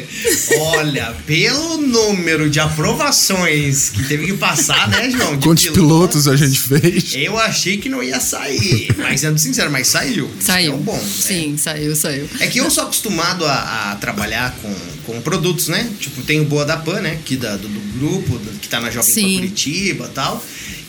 Olha, pelo número de aprovações que teve que passar, né, João? De Quantos pilotos a gente fez? Eu achei que não ia sair. Mas sendo sincero, mas saiu. Saiu. É um bom. né? Sim, saiu, saiu. É que eu sou acostumado a, a trabalhar com, com produtos, né? Tipo, tem o Boa da Pan, né? Que da, do, do grupo, que tá na Jovem Pan. Curitiba e tal.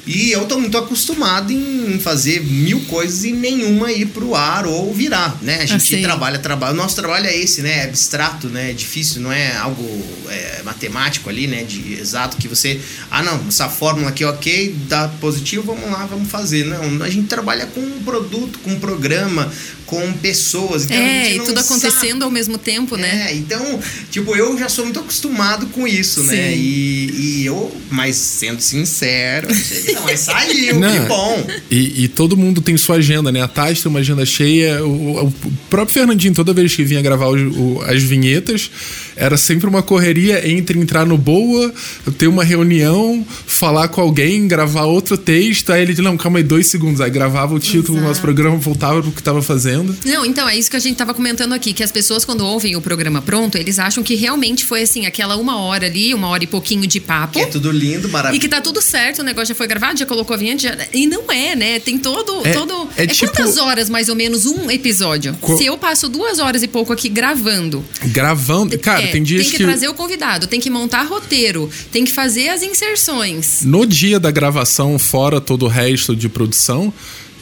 E eu tô muito acostumado em fazer mil coisas e nenhuma ir pro ar ou virar, né? A gente Assim. trabalha, trabalha. O nosso trabalho é esse, né? É abstrato, né? É difícil, não é algo é, matemático ali, né? De exato que você. Ah, não, essa fórmula aqui, ok, dá positivo, vamos lá, vamos fazer. Não, a gente trabalha com um produto, com um programa, com pessoas. Então a É, gente e não tudo sabe. acontecendo ao mesmo tempo, né? É, então, tipo, eu já sou muito acostumado com isso, né? Sim. E, e eu, mas sendo sincero, achei não, mas saiu, Não. que bom. E, e todo mundo tem sua agenda, né? A Tati tem uma agenda cheia. O, o próprio Fernandinho, toda vez que vinha gravar os- o- as vinhetas, era sempre uma correria entre entrar no Boa, ter uma reunião, falar com alguém, gravar outro texto. Aí ele não, calma aí, dois segundos. Aí gravava o título do nosso programa, voltava pro que tava fazendo. Não, então é isso que a gente tava comentando aqui, que as pessoas quando ouvem o programa pronto, eles acham que realmente foi assim, aquela uma hora ali, uma hora e pouquinho de papo. Que é tudo lindo, E maravilhoso. que tá tudo certo, o negócio já foi gravado, já colocou a vinheta, já... e não é, né? Tem todo. É- todo... é é tipo- quantas horas, mais ou menos, um episódio? Co- Se eu passo duas horas e pouco aqui gravando. Gravando. Cara, é, tem dias tem que, que. trazer o convidado, tem que montar roteiro, tem que fazer as inserções. No dia da gravação, fora todo o resto de produção,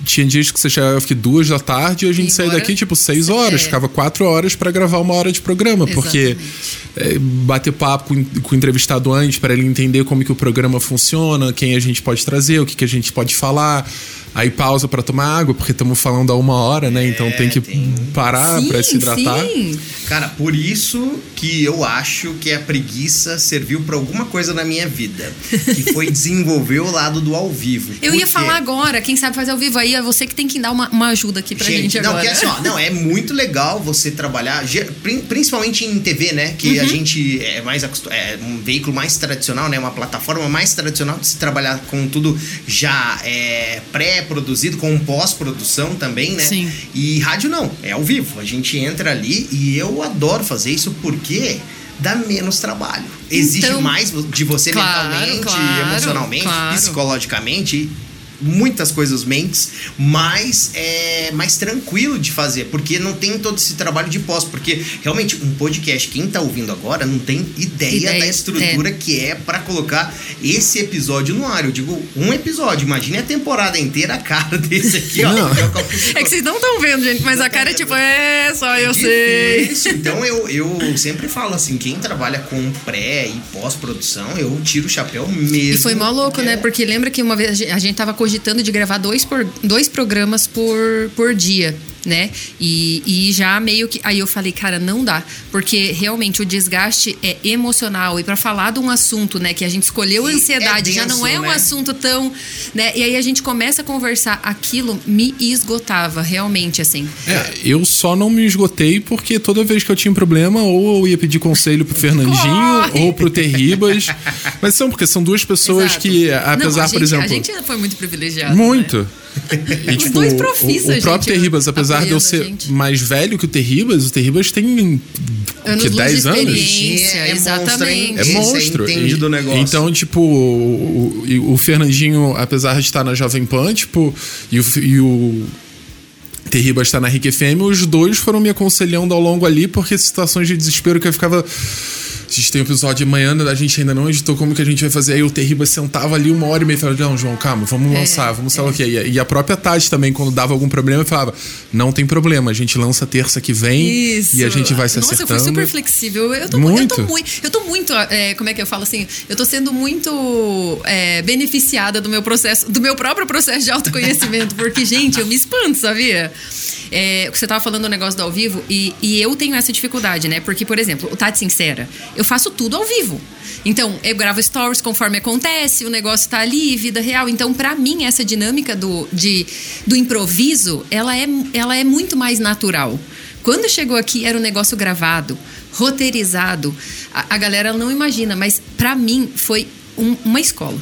tinha dias que você chegava aqui duas da tarde e a gente saía daqui tipo seis horas, É. ficava quatro horas pra gravar uma hora de programa, porque é, bater papo com, com o entrevistado antes para ele entender como que o programa funciona, quem a gente pode trazer, o que, que a gente pode falar. Aí pausa pra tomar água, porque estamos falando há uma hora, né? Então tem que tem- parar pra se hidratar. Sim. Cara, por isso que eu acho que a preguiça serviu pra alguma coisa na minha vida. Que foi desenvolver o lado do ao vivo. Eu ia quê? falar agora, quem sabe fazer ao vivo aí, é você que tem que dar uma, uma ajuda aqui pra gente, não, agora. que é assim, ó, não, é muito legal você trabalhar, principalmente em TV, né? Que Uhum. a gente é mais é um veículo mais tradicional, né? Uma plataforma mais tradicional de se trabalhar com tudo já é, pré-produzido, com pós-produção também, né? Sim. E rádio não, é ao vivo. A gente entra ali e eu adoro fazer isso porque dá menos trabalho. Exige Então- mais de você Claro, mentalmente, claro, emocionalmente, claro. psicologicamente muitas coisas mentes, mas é mais tranquilo de fazer, porque não tem todo esse trabalho de pós, porque realmente um podcast, quem tá ouvindo agora não tem ideia, Ideia, da estrutura que é pra colocar esse episódio no ar. Eu digo um episódio, imagine a temporada inteira a cara desse aqui, ó. Que é. É que vocês não estão vendo, gente, mas a cara é tipo, é, só eu sei. Então eu, eu sempre falo assim, quem trabalha com pré e pós-produção, eu tiro o chapéu mesmo. E foi mó louco, né? Porque lembra que uma vez a gente- a gente tava cogitando de gravar dois, por, dois programas por, por dia. Né? E, e já meio que. Aí eu falei, cara, não dá. Porque realmente o desgaste é emocional. E pra falar de um assunto, né, que a gente escolheu E ansiedade, é já não é denso, um né? assunto tão. Né? E aí a gente começa a conversar. Aquilo me esgotava, realmente, assim. É, eu só não me esgotei porque toda vez que eu tinha um problema, ou eu ia pedir conselho pro Fernandinho Corre! ou pro Terribas. Mas são, porque são duas pessoas Exato. que, Não, apesar, a por gente- exemplo. A gente foi muito privilegiado. Muito. né? E, Os dois profissa, o, o próprio gente, Terribas, apesar de eu ser gente. mais velho que o Terribas, o Terribas tem Anos que luz 10 de anos? É monstro, exatamente. É monstro. entende E- do negócio. Então, tipo, o, o- o Fernandinho, apesar de estar na Jovem Pan, tipo, e o, e o Terribas está na Rick FM, os dois foram me aconselhando ao longo ali, porque situações de desespero que eu ficava. A gente tem um episódio de manhã, a gente ainda não editou como que a gente vai fazer. Aí o Terribas sentava ali uma hora e meia e falava: Não, João, calma, vamos lançar, vamos sei lá o quê. E, a própria Tati também, quando dava algum problema, falava: Não tem problema, a gente lança terça que vem Isso. e a gente vai se Nossa, acertando. eu fui super flexível. Eu tô muito. Eu tô Muito. eu tô muito é, como é que eu falo assim? Eu tô sendo muito é, beneficiada do meu processo, do meu próprio processo de autoconhecimento, porque, gente, eu me espanto, sabia? É, você tava falando do negócio do ao vivo e, e eu tenho essa dificuldade, né? Porque, por exemplo, o Tati Sincera, eu faço tudo ao vivo. Então, eu gravo stories conforme acontece, o negócio tá ali, vida real. Então, pra mim, essa dinâmica do, de, do improviso, ela é, ela é muito mais natural. Quando chegou aqui, era um negócio gravado, roteirizado. A, a galera não imagina, mas pra mim foi um- uma escola,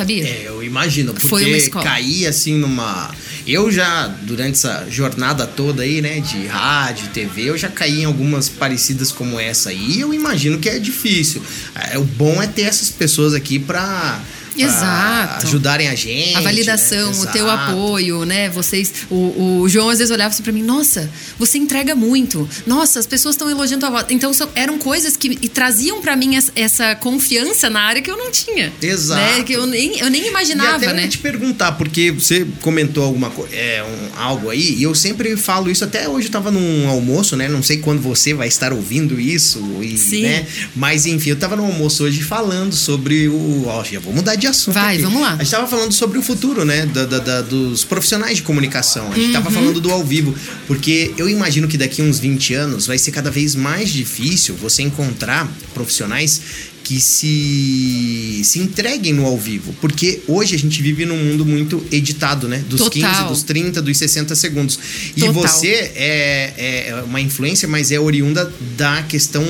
sabia? É, eu imagino, porque Foi uma escola. cair assim numa. Eu já, durante essa jornada toda aí, né, de rádio, TV, eu já caí em algumas parecidas como essa aí. E eu imagino que é difícil. É, o bom é ter essas pessoas aqui pra. Exato. ajudarem a gente. A validação, né? o teu apoio, né? Vocês. O, o João às vezes olhava assim pra mim, nossa, você entrega muito. Nossa, as pessoas estão elogiando a voz. Então são- eram coisas que e traziam pra mim essa, confiança na área que eu não tinha. Exato. Né? Que eu nem, eu nem E imaginava, até eu né? ia te perguntar, porque você comentou alguma é, um, algo aí, e eu sempre falo isso, até hoje eu tava num almoço, né? Não sei quando você vai estar ouvindo isso, e, Sim. né? Mas enfim, eu tava no almoço hoje falando sobre o. Ó, já vou mudar de assunto. Vai, aqui. vamos lá. A gente tava falando sobre o futuro, né? Da, da- da- dos profissionais de comunicação. A gente Uhum. tava falando do ao vivo. Porque eu imagino que daqui uns 20 anos vai ser cada vez mais difícil você encontrar profissionais que se, se entreguem no ao vivo. Porque hoje a gente vive num mundo muito editado, né? Dos Total. 15, dos 30, dos 60 segundos. E Total. você é, é uma influência, mas é oriunda da questão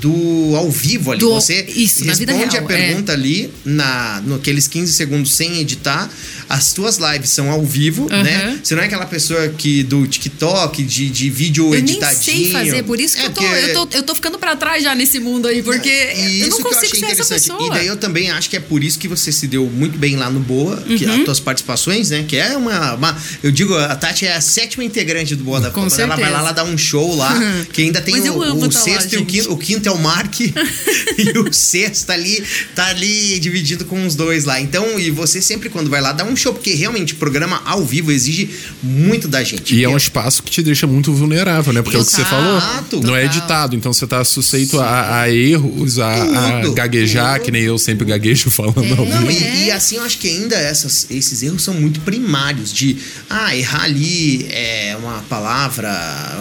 do ao vivo ali. Do- você isso, responde a pergunta ali na naqueles 15 segundos sem editar. As tuas lives são ao vivo, Aham. né? Você não é aquela pessoa que do TikTok, de, de vídeo Eu nem editadinho. sei fazer, por isso que É, eu, tô, porque- eu, tô, eu tô ficando pra trás já nesse mundo aí, porque e eu não que eu consigo achei ser essa pessoa. E daí eu também acho que é por isso que você se deu muito bem lá no Boa, que Uhum. as tuas participações, né? Que é uma, uma- Eu digo, a Tati é a sétima integrante do Boa da Fama. Ela vai lá, ela dá um show lá, que ainda tem eu o, o tá lá, sexto e o quinto. O quinto é o Mark e o sexto tá ali, tá ali dividido com os dois lá. Então, e você sempre quando vai lá dá um show, porque realmente o programa ao vivo exige muito da gente. E é um espaço que te deixa muito vulnerável, né? Porque é o que você falou. Exato. Não é Total. editado, então você tá susceito a, a erros, a, a gaguejar, Tudo. que nem eu sempre gaguejo falando ao Não, vivo. e, É. e assim eu acho que ainda essas- esses erros são muito primários de ah, errar ali é uma palavra,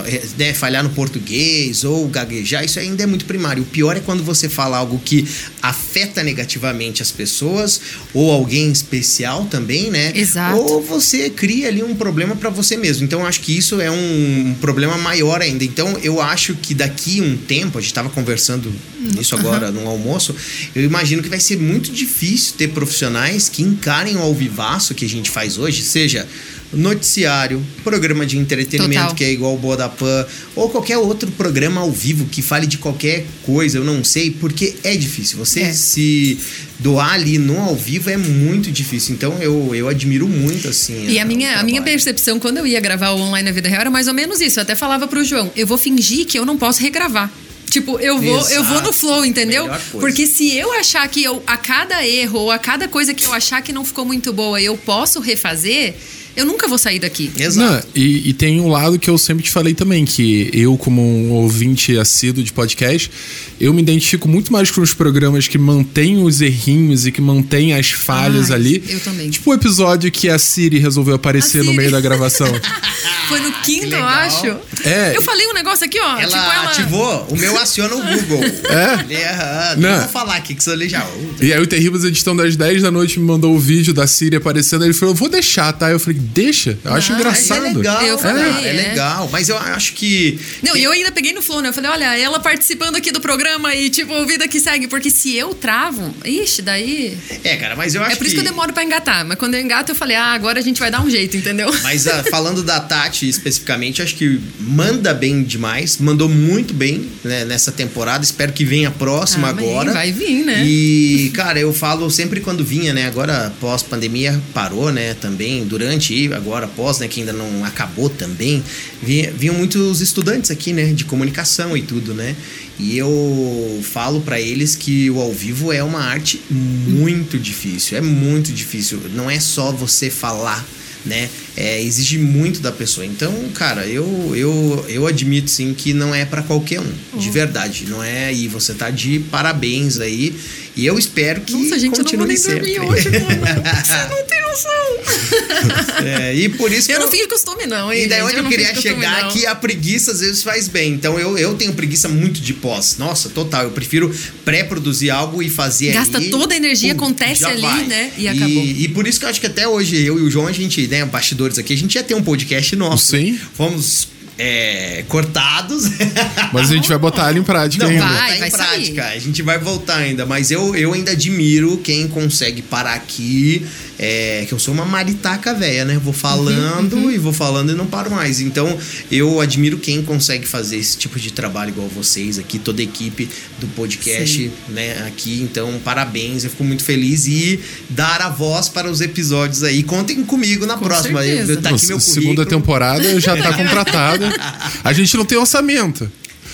é, né, falhar no português ou gaguejar, isso ainda é muito primário. O pior é quando você fala algo que afeta negativamente as pessoas ou alguém especial também, né? Exato. Ou você cria ali um problema para você mesmo. Então eu acho que isso é um problema maior ainda. Então eu acho que daqui um tempo, a gente estava conversando nisso agora no almoço, eu imagino que vai ser muito difícil ter profissionais que encarem o alvivaço que a gente faz hoje, seja noticiário, programa de entretenimento Total. que é igual o Bodapan, ou qualquer outro programa ao vivo que fale de qualquer coisa, eu não sei, porque é difícil. Você É. se doar ali no ao vivo é muito difícil. Então eu, eu admiro muito assim. E a o minha, a minha percepção quando eu ia gravar o online na vida real era mais ou menos isso. Eu até falava pro João, eu vou fingir que eu não posso regravar. Tipo, eu vou, eu vou no flow, entendeu? Porque se eu achar que eu, a cada erro ou a cada coisa que eu achar que não ficou muito boa, eu posso refazer, eu nunca vou sair daqui. Exato. Não, e, e tem um lado que eu sempre te falei também, que eu, como um ouvinte assíduo de podcast, eu me identifico muito mais com os programas que mantêm os errinhos e que mantêm as falhas Ai, ali. eu também. Tipo o episódio que a Siri resolveu aparecer A no Siri. meio da gravação. Foi no quinto, eu acho. É. Eu falei um negócio aqui, ó. Ela, tipo, ela. ativou, o meu aciona o Google. É? Ele, ah, Não. vou falar aqui que isso ali já. E aí o Terríveis Edição das 10 da noite me mandou o vídeo da Siri aparecendo. Ele falou, vou deixar, tá? Eu falei, deixa. Eu acho Ah, engraçado. É legal, Eu falei, é, é. legal. Mas eu acho que. Não, e eu ainda peguei no flow, né? Eu falei, olha, ela participando aqui do programa e, tipo, vida que segue. Porque se eu travo, ixi, daí. É, cara, mas eu acho É por isso que eu demoro pra engatar. Mas quando eu engato, eu falei, ah, agora a gente vai dar um jeito, entendeu? Mas ah, falando da Tati especificamente, acho que manda bem demais, mandou muito bem né, nessa temporada. Espero que venha a próxima Ah, agora. vai vir, né? E, cara, eu falo sempre quando vinha, né? Agora, pós-pandemia, parou, né? Também, durante e agora pós, né? Que ainda não acabou também. Vinha, vinham muitos estudantes aqui, né? De comunicação e tudo, né? E eu falo pra eles que o ao vivo é uma arte muito difícil. É muito difícil. Não é só você falar né? É, exige muito da pessoa. Então, cara, eu eu, eu admito sim que não é pra qualquer um, de verdade, não é? E você tá de parabéns aí. E eu espero que Nossa, gente, eu não vou continue nem sempre. dormir hoje, mano. Você não tem É, e por isso que Eu não fiz costume, não, hein? E daí gente? onde eu, não queria costume, chegar não. que a preguiça às vezes faz bem. Então eu, eu tenho preguiça muito de pós. Nossa, total. Eu prefiro pré-produzir algo e fazer Gasta ali, toda a energia, acontece já ali, vai. né? E acabou. E por isso que eu acho que até hoje eu e o João, a gente, né, bastidores aqui, a gente ia ter um podcast nosso. Sim. Fomos é, cortados. Mas a gente vai botar ele em prática Não, ainda. vai, Vai, em vai sair. prática. A gente vai voltar ainda. Mas eu, eu ainda admiro quem consegue parar aqui. É, que eu sou uma maritaca velha, né? Vou falando e vou falando e não paro mais. Então, eu admiro quem consegue fazer esse tipo de trabalho igual vocês aqui, toda a equipe do podcast, Sim. né? Aqui. Então, parabéns. Eu fico muito feliz e dar a voz para os episódios aí. Contem comigo na Com próxima. certeza. Eu, tá aqui meu Segunda currículo. temporada já tá contratada. A gente não tem orçamento.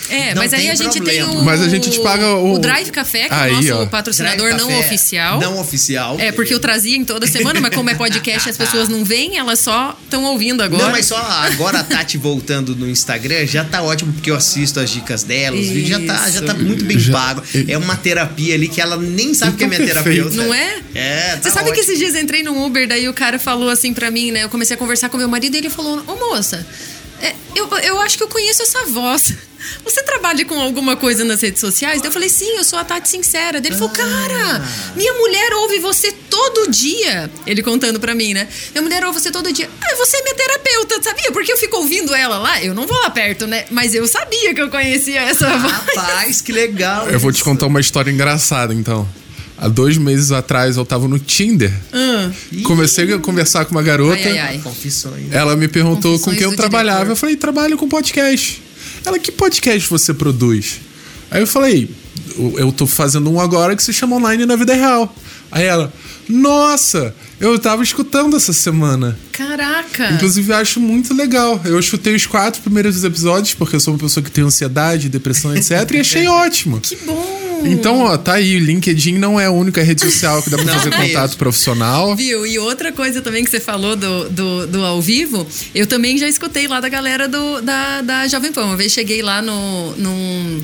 É, Não mas aí a gente problema. tem o. Mas a gente te paga o- O Drive Café, que é Aí, o nosso ó. patrocinador Drive não Café oficial. Não oficial. É, porque eu trazia em toda semana, mas como é podcast, as pessoas não veem, elas só estão ouvindo agora. Não, mas só agora a Tati voltando no Instagram já tá ótimo, porque eu assisto as dicas dela, os vídeos já tá, já tá muito bem Já- pago. É uma terapia ali que ela nem sabe que é minha Então, perfeito. terapeuta. Não é? É, tá Você sabe que ótimo. esses dias eu entrei num Uber, daí o cara falou assim pra mim, né? Eu comecei a conversar com meu marido e ele falou: Ô moça, é, eu, eu acho que eu conheço essa voz. Você trabalha com alguma coisa nas redes sociais? Daí eu falei, sim, eu sou a Tati Sincera. Daí ele falou, cara, minha mulher ouve você todo dia. Ele contando pra mim, né? Minha mulher ouve você todo dia. Ah, você é minha terapeuta, sabia? Porque eu fico ouvindo ela lá. Eu não vou lá perto, né? Mas eu sabia que eu conhecia essa voz. Rapaz, que legal. Eu vou te contar uma história engraçada, então. Há dois meses atrás eu tava no Tinder. Ah, Comecei a conversar com uma garota. Ai, ai, ai. Confissões. Ela me perguntou com Confissões quem eu trabalhava. diretor. Eu falei, trabalho com podcast. Ela, que podcast você produz? Aí eu falei, eu tô fazendo um agora que se chama Online na Vida Real. Aí ela, nossa, eu tava escutando essa semana. Caraca. Inclusive, eu acho muito legal. Eu chutei os quatro primeiros episódios, porque eu sou uma pessoa que tem ansiedade, depressão, etc. e achei ótimo. Que bom. Então, ó, tá aí. O LinkedIn não é a única rede social que dá pra Não fazer mesmo. contato profissional. Viu? E outra coisa também que você falou do, do, do ao vivo, eu também já escutei lá da galera do, da, da Jovem Pan. Uma vez cheguei lá no, num.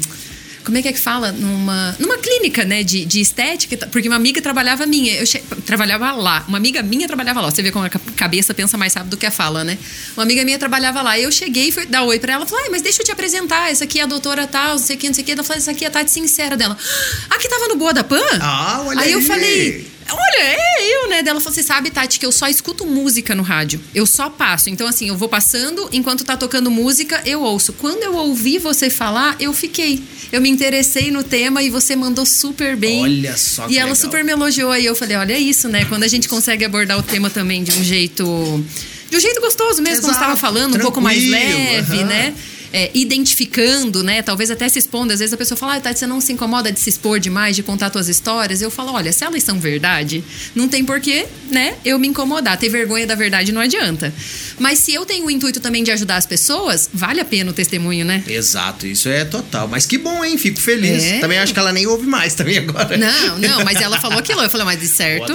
Como é que é que fala? Numa, numa clínica, né, de, de estética, porque uma amiga trabalhava minha, eu che- trabalhava lá, uma amiga minha trabalhava lá. Você vê como a ca- cabeça pensa mais rápido do que a fala, né? Uma amiga minha trabalhava lá. Eu cheguei e fui dar oi pra ela, falei, "Ai, mas deixa eu te apresentar, essa aqui é a doutora tal, não sei o que, não sei o que. Ela falou, essa aqui é a Tati Sincera dela. Ah, que tava no Boa da Pan? Ah, olha Aí eu aí. falei, Olha, é eu, né? Dela falou: Você sabe, Tati, que eu só escuto música no rádio. Eu só passo. Então, assim, eu vou passando, enquanto tá tocando música, eu ouço. Quando eu ouvi você falar, eu fiquei. Eu me interessei no tema e você mandou super bem. Olha só que E ela legal. super me elogiou. Aí eu falei: Olha, é isso, né? Quando a gente consegue abordar o tema também de um jeito. De um jeito gostoso mesmo, como você Exato, estava falando, um pouco mais leve, aham. né? É, identificando, né? Talvez até se expondo. Às vezes a pessoa fala, ah, Tati, você não se incomoda de se expor demais, de contar suas histórias? Eu falo, olha, se elas são verdade, não tem porquê, né? Eu me incomodar. Ter vergonha da verdade não adianta. Mas se eu tenho o intuito também de ajudar as pessoas, vale a pena o testemunho, né? Exato, isso é total. Mas que bom, hein? Fico feliz. É. Também acho que ela nem ouve mais também agora. Não, não, mas ela falou aquilo. Eu falei, mas de certo,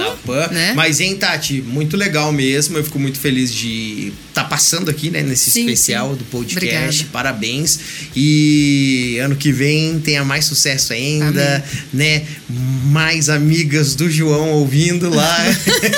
né? Mas, hein, Tati, muito legal mesmo. Eu fico muito feliz de estar passando aqui, né, nesse Sim, especial sim. do podcast. Obrigada. Parabéns. E ano que vem tenha mais sucesso ainda, Amém. né? Mais amigas do João ouvindo lá.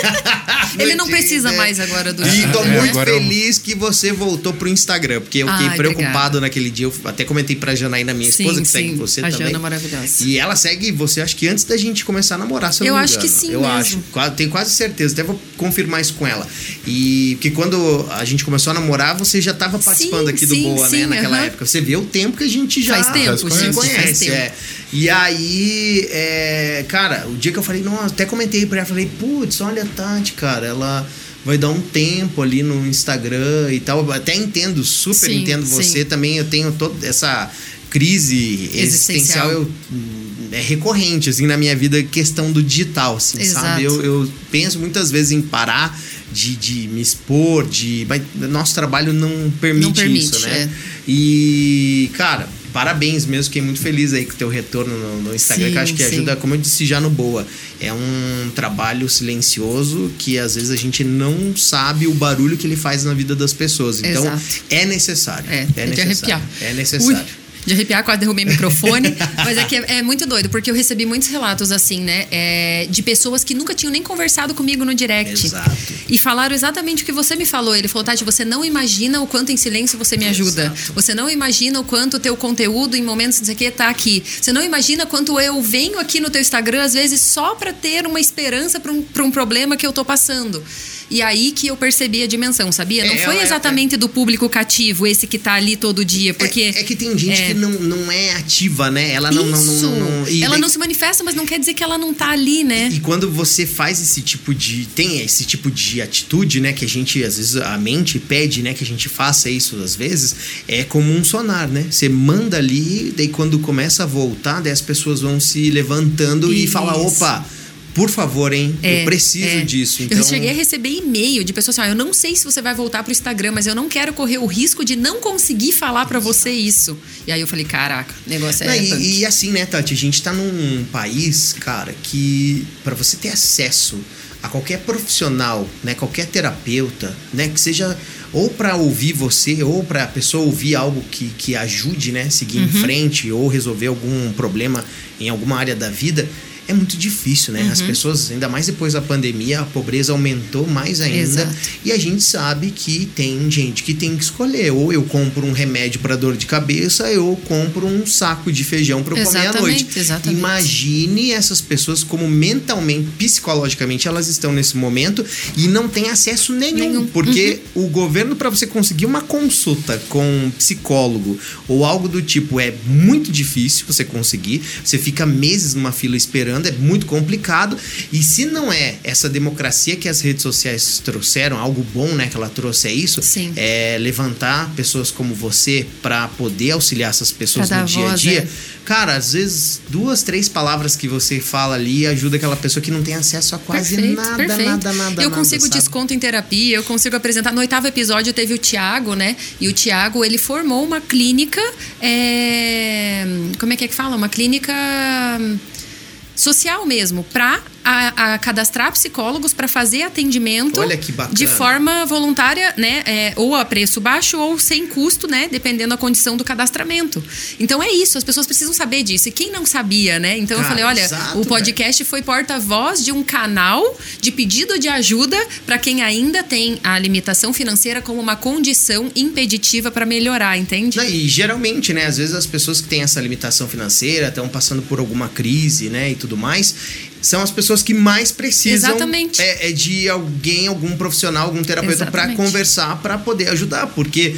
Ele não precisa Tinder. mais agora do E tô É, muito eu- feliz que você voltou pro Instagram, porque eu fiquei Ai, preocupado obrigada. naquele dia. Eu até comentei pra Janaína, minha Sim, esposa, que sim. segue você A também. Jana é maravilhosa. E ela segue você, acho que antes da gente começar a namorar, se eu, Eu não me acho que engano. sim Eu mesmo. acho. Tenho quase certeza. Até vou confirmar isso com ela. E porque quando a gente começou a namorar, você já estava participando Sim, aqui sim, do Boa, né? sim, Naquela aham. época. Você vê o tempo que a gente já, Faz tempo, Já se conhece. faz tempo. é. E aí, é, cara, o dia que eu falei, nossa, até comentei pra ela, falei, putz, olha a Tati, cara, ela vai dar um tempo ali no Instagram e tal. Até entendo, super Sim, entendo sim. você também. Eu tenho toda essa crise existencial, Existencial. eu é recorrente assim na minha vida questão do digital, assim, Exato. sabe? Eu, eu penso muitas vezes em parar de, de me expor, de mas nosso trabalho não permite, Não permite, isso, né? é. E cara, parabéns mesmo, fiquei muito feliz aí com o teu retorno no, no Instagram, Sim, que acho que sim. ajuda, como eu disse já no boa, é um trabalho silencioso que às vezes a gente não sabe o barulho que ele faz na vida das pessoas. Então Exato. é necessário. É, é de necessário. arrepiar. É necessário. Ui, de arrepiar, quase derrubei o microfone. mas é que é, é muito doido, porque eu recebi muitos relatos assim, né? é, de pessoas que nunca tinham nem conversado comigo no direct. Exato. E falaram exatamente o que você me falou. Ele falou, Tati, você não imagina o quanto em silêncio você me ajuda. Exato. Você não imagina o quanto o teu conteúdo em momentos o que tá aqui. Você não imagina quanto eu venho aqui no teu Instagram, às vezes, só pra ter uma esperança pra um, pra um problema que eu tô passando. E aí que eu percebi a dimensão, sabia? Não É, foi é, exatamente É, ela é- exatamente do público cativo, esse que tá ali todo dia, porque... É, é que tem gente é. que não, não é ativa, né? Ela não. não, não, Isso! não, não- e ela não se manifesta, mas não quer dizer que ela não tá ali, né? E quando você faz esse tipo de. tem esse tipo de atitude, né? Que a gente, às vezes, a mente pede, né? Que a gente faça isso às vezes, é como um sonar, né? Você manda ali, daí quando começa a voltar, daí as pessoas vão se levantando e Isso. falar: opa, por favor, hein? É, eu preciso é. disso. Então, Eu cheguei a receber e-mail de pessoas assim, ah, eu não sei se você vai voltar pro Instagram, mas eu não quero correr o risco de não conseguir falar pra você isso. E aí eu falei, caraca, o negócio Não, é... punk. e, e assim, né, Tati? A gente tá num país, cara, que para você ter acesso a qualquer profissional, né, qualquer terapeuta, né, que seja ou para ouvir você ou para a pessoa ouvir algo que, que ajude, né, seguir Uhum. em frente ou resolver algum problema em alguma área da vida, é muito difícil, né? Uhum. As pessoas, ainda mais depois da pandemia, a pobreza aumentou mais ainda. Exato. E a gente sabe que tem gente que tem que escolher. Ou eu compro um remédio para dor de cabeça, ou eu compro um saco de feijão para eu comer à noite. exatamente. Imagine essas pessoas como mentalmente, psicologicamente, elas estão nesse momento e não têm acesso nenhum. Nenhum. Porque o governo, para você conseguir uma consulta com um psicólogo ou algo do tipo, é muito difícil você conseguir. Você fica meses numa fila esperando, é muito complicado. E se não é essa democracia que as redes sociais trouxeram, algo bom, né, que ela trouxe é isso, Sim. é levantar pessoas como você para poder auxiliar essas pessoas Pra no dia a voz, dia. é. Cara, às vezes duas, três palavras que você fala ali ajuda aquela pessoa que não tem acesso a quase perfeito, nada, perfeito. nada, nada. Eu nada, consigo sabe? desconto em terapia, eu consigo apresentar. No oitavo episódio teve o Tiago, né? E o Tiago, ele formou uma clínica. é, Como é que é que fala? Uma clínica social mesmo, para a, a cadastrar psicólogos para fazer atendimento de forma voluntária, né? É, ou a preço baixo ou sem custo, né? Dependendo da condição do cadastramento. Então é isso, as pessoas precisam saber disso. E quem não sabia, né? Então eu Cara, falei, olha, exato, o podcast foi porta-voz de um canal de pedido de ajuda para quem ainda tem a limitação financeira como uma condição impeditiva para melhorar, entende? Não, e geralmente, né, às vezes as pessoas que têm essa limitação financeira, estão passando por alguma crise, né, e tudo mais, são as pessoas que mais precisam Exatamente. É, é de alguém, algum profissional, algum terapeuta para conversar, para poder ajudar, porque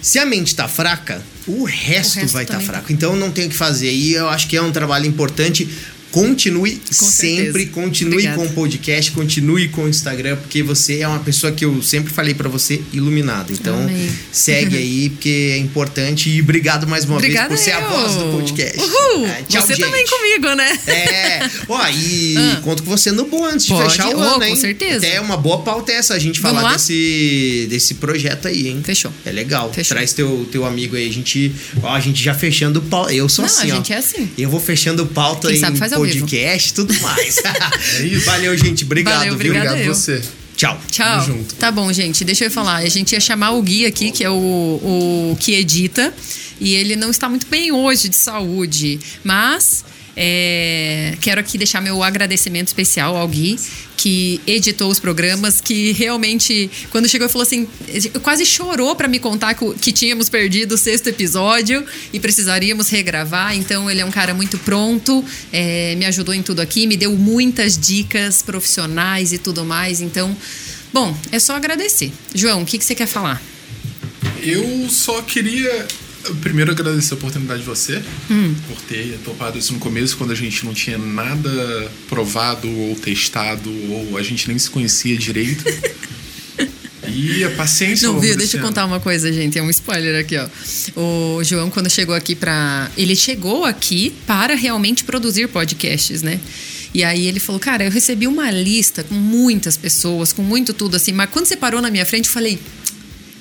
se a mente tá fraca, o resto, resto vai estar também fraco. Então não tem o que fazer. E eu acho que é um trabalho importante. Continue sempre, certeza. continue Obrigada. com o podcast, continue com o Instagram, porque você é uma pessoa que eu sempre falei para você iluminada. Então, Amém. segue aí, porque é importante. E obrigado mais uma Obrigada vez por ser a voz do podcast. Uhul! É, tchau, você gente. também comigo, né? É, ó, e Ah. conto com você no bom antes de Pode. fechar o Oh, ano, com hein? certeza. Até uma boa pauta é essa, a gente Vamos falar lá? desse, desse projeto aí, hein? Fechou. É legal. Fechou. Traz teu, teu amigo aí, a gente, ó, a gente já fechando o pauta. Eu sou Não, assim, a ó. gente é assim. Eu vou fechando pauta Quem em sabe faz podcast, tudo mais. É isso. Valeu, gente. Obrigado, Valeu, viu? obrigada Obrigado você. Tchau. Tchau. Tamo junto. Tá bom, gente. Deixa eu falar. A gente ia chamar o Gui aqui, que é o, o que edita. E ele não está muito bem hoje de saúde. Mas é, quero aqui deixar meu agradecimento especial ao Gui, que editou os programas, que realmente, quando chegou, falou assim: quase chorou para me contar que, tínhamos perdido o sexto episódio e precisaríamos regravar. Então, ele é um cara muito pronto, é, me ajudou em tudo aqui, me deu muitas dicas profissionais e tudo mais. Então, bom, é só agradecer. João, o que, que você quer falar? Eu só queria primeiro agradecer a oportunidade de você Hum. por ter topado isso no começo, quando a gente não tinha nada provado ou testado, ou a gente nem se conhecia direito. e a paciência. Não viu? Deixa eu ano. contar uma coisa, gente. É um spoiler aqui, ó. O João, quando chegou aqui pra. Ele chegou aqui para realmente produzir podcasts, né? E aí ele falou, cara, eu recebi uma lista com muitas pessoas, com muito tudo assim, mas quando você parou na minha frente, eu falei.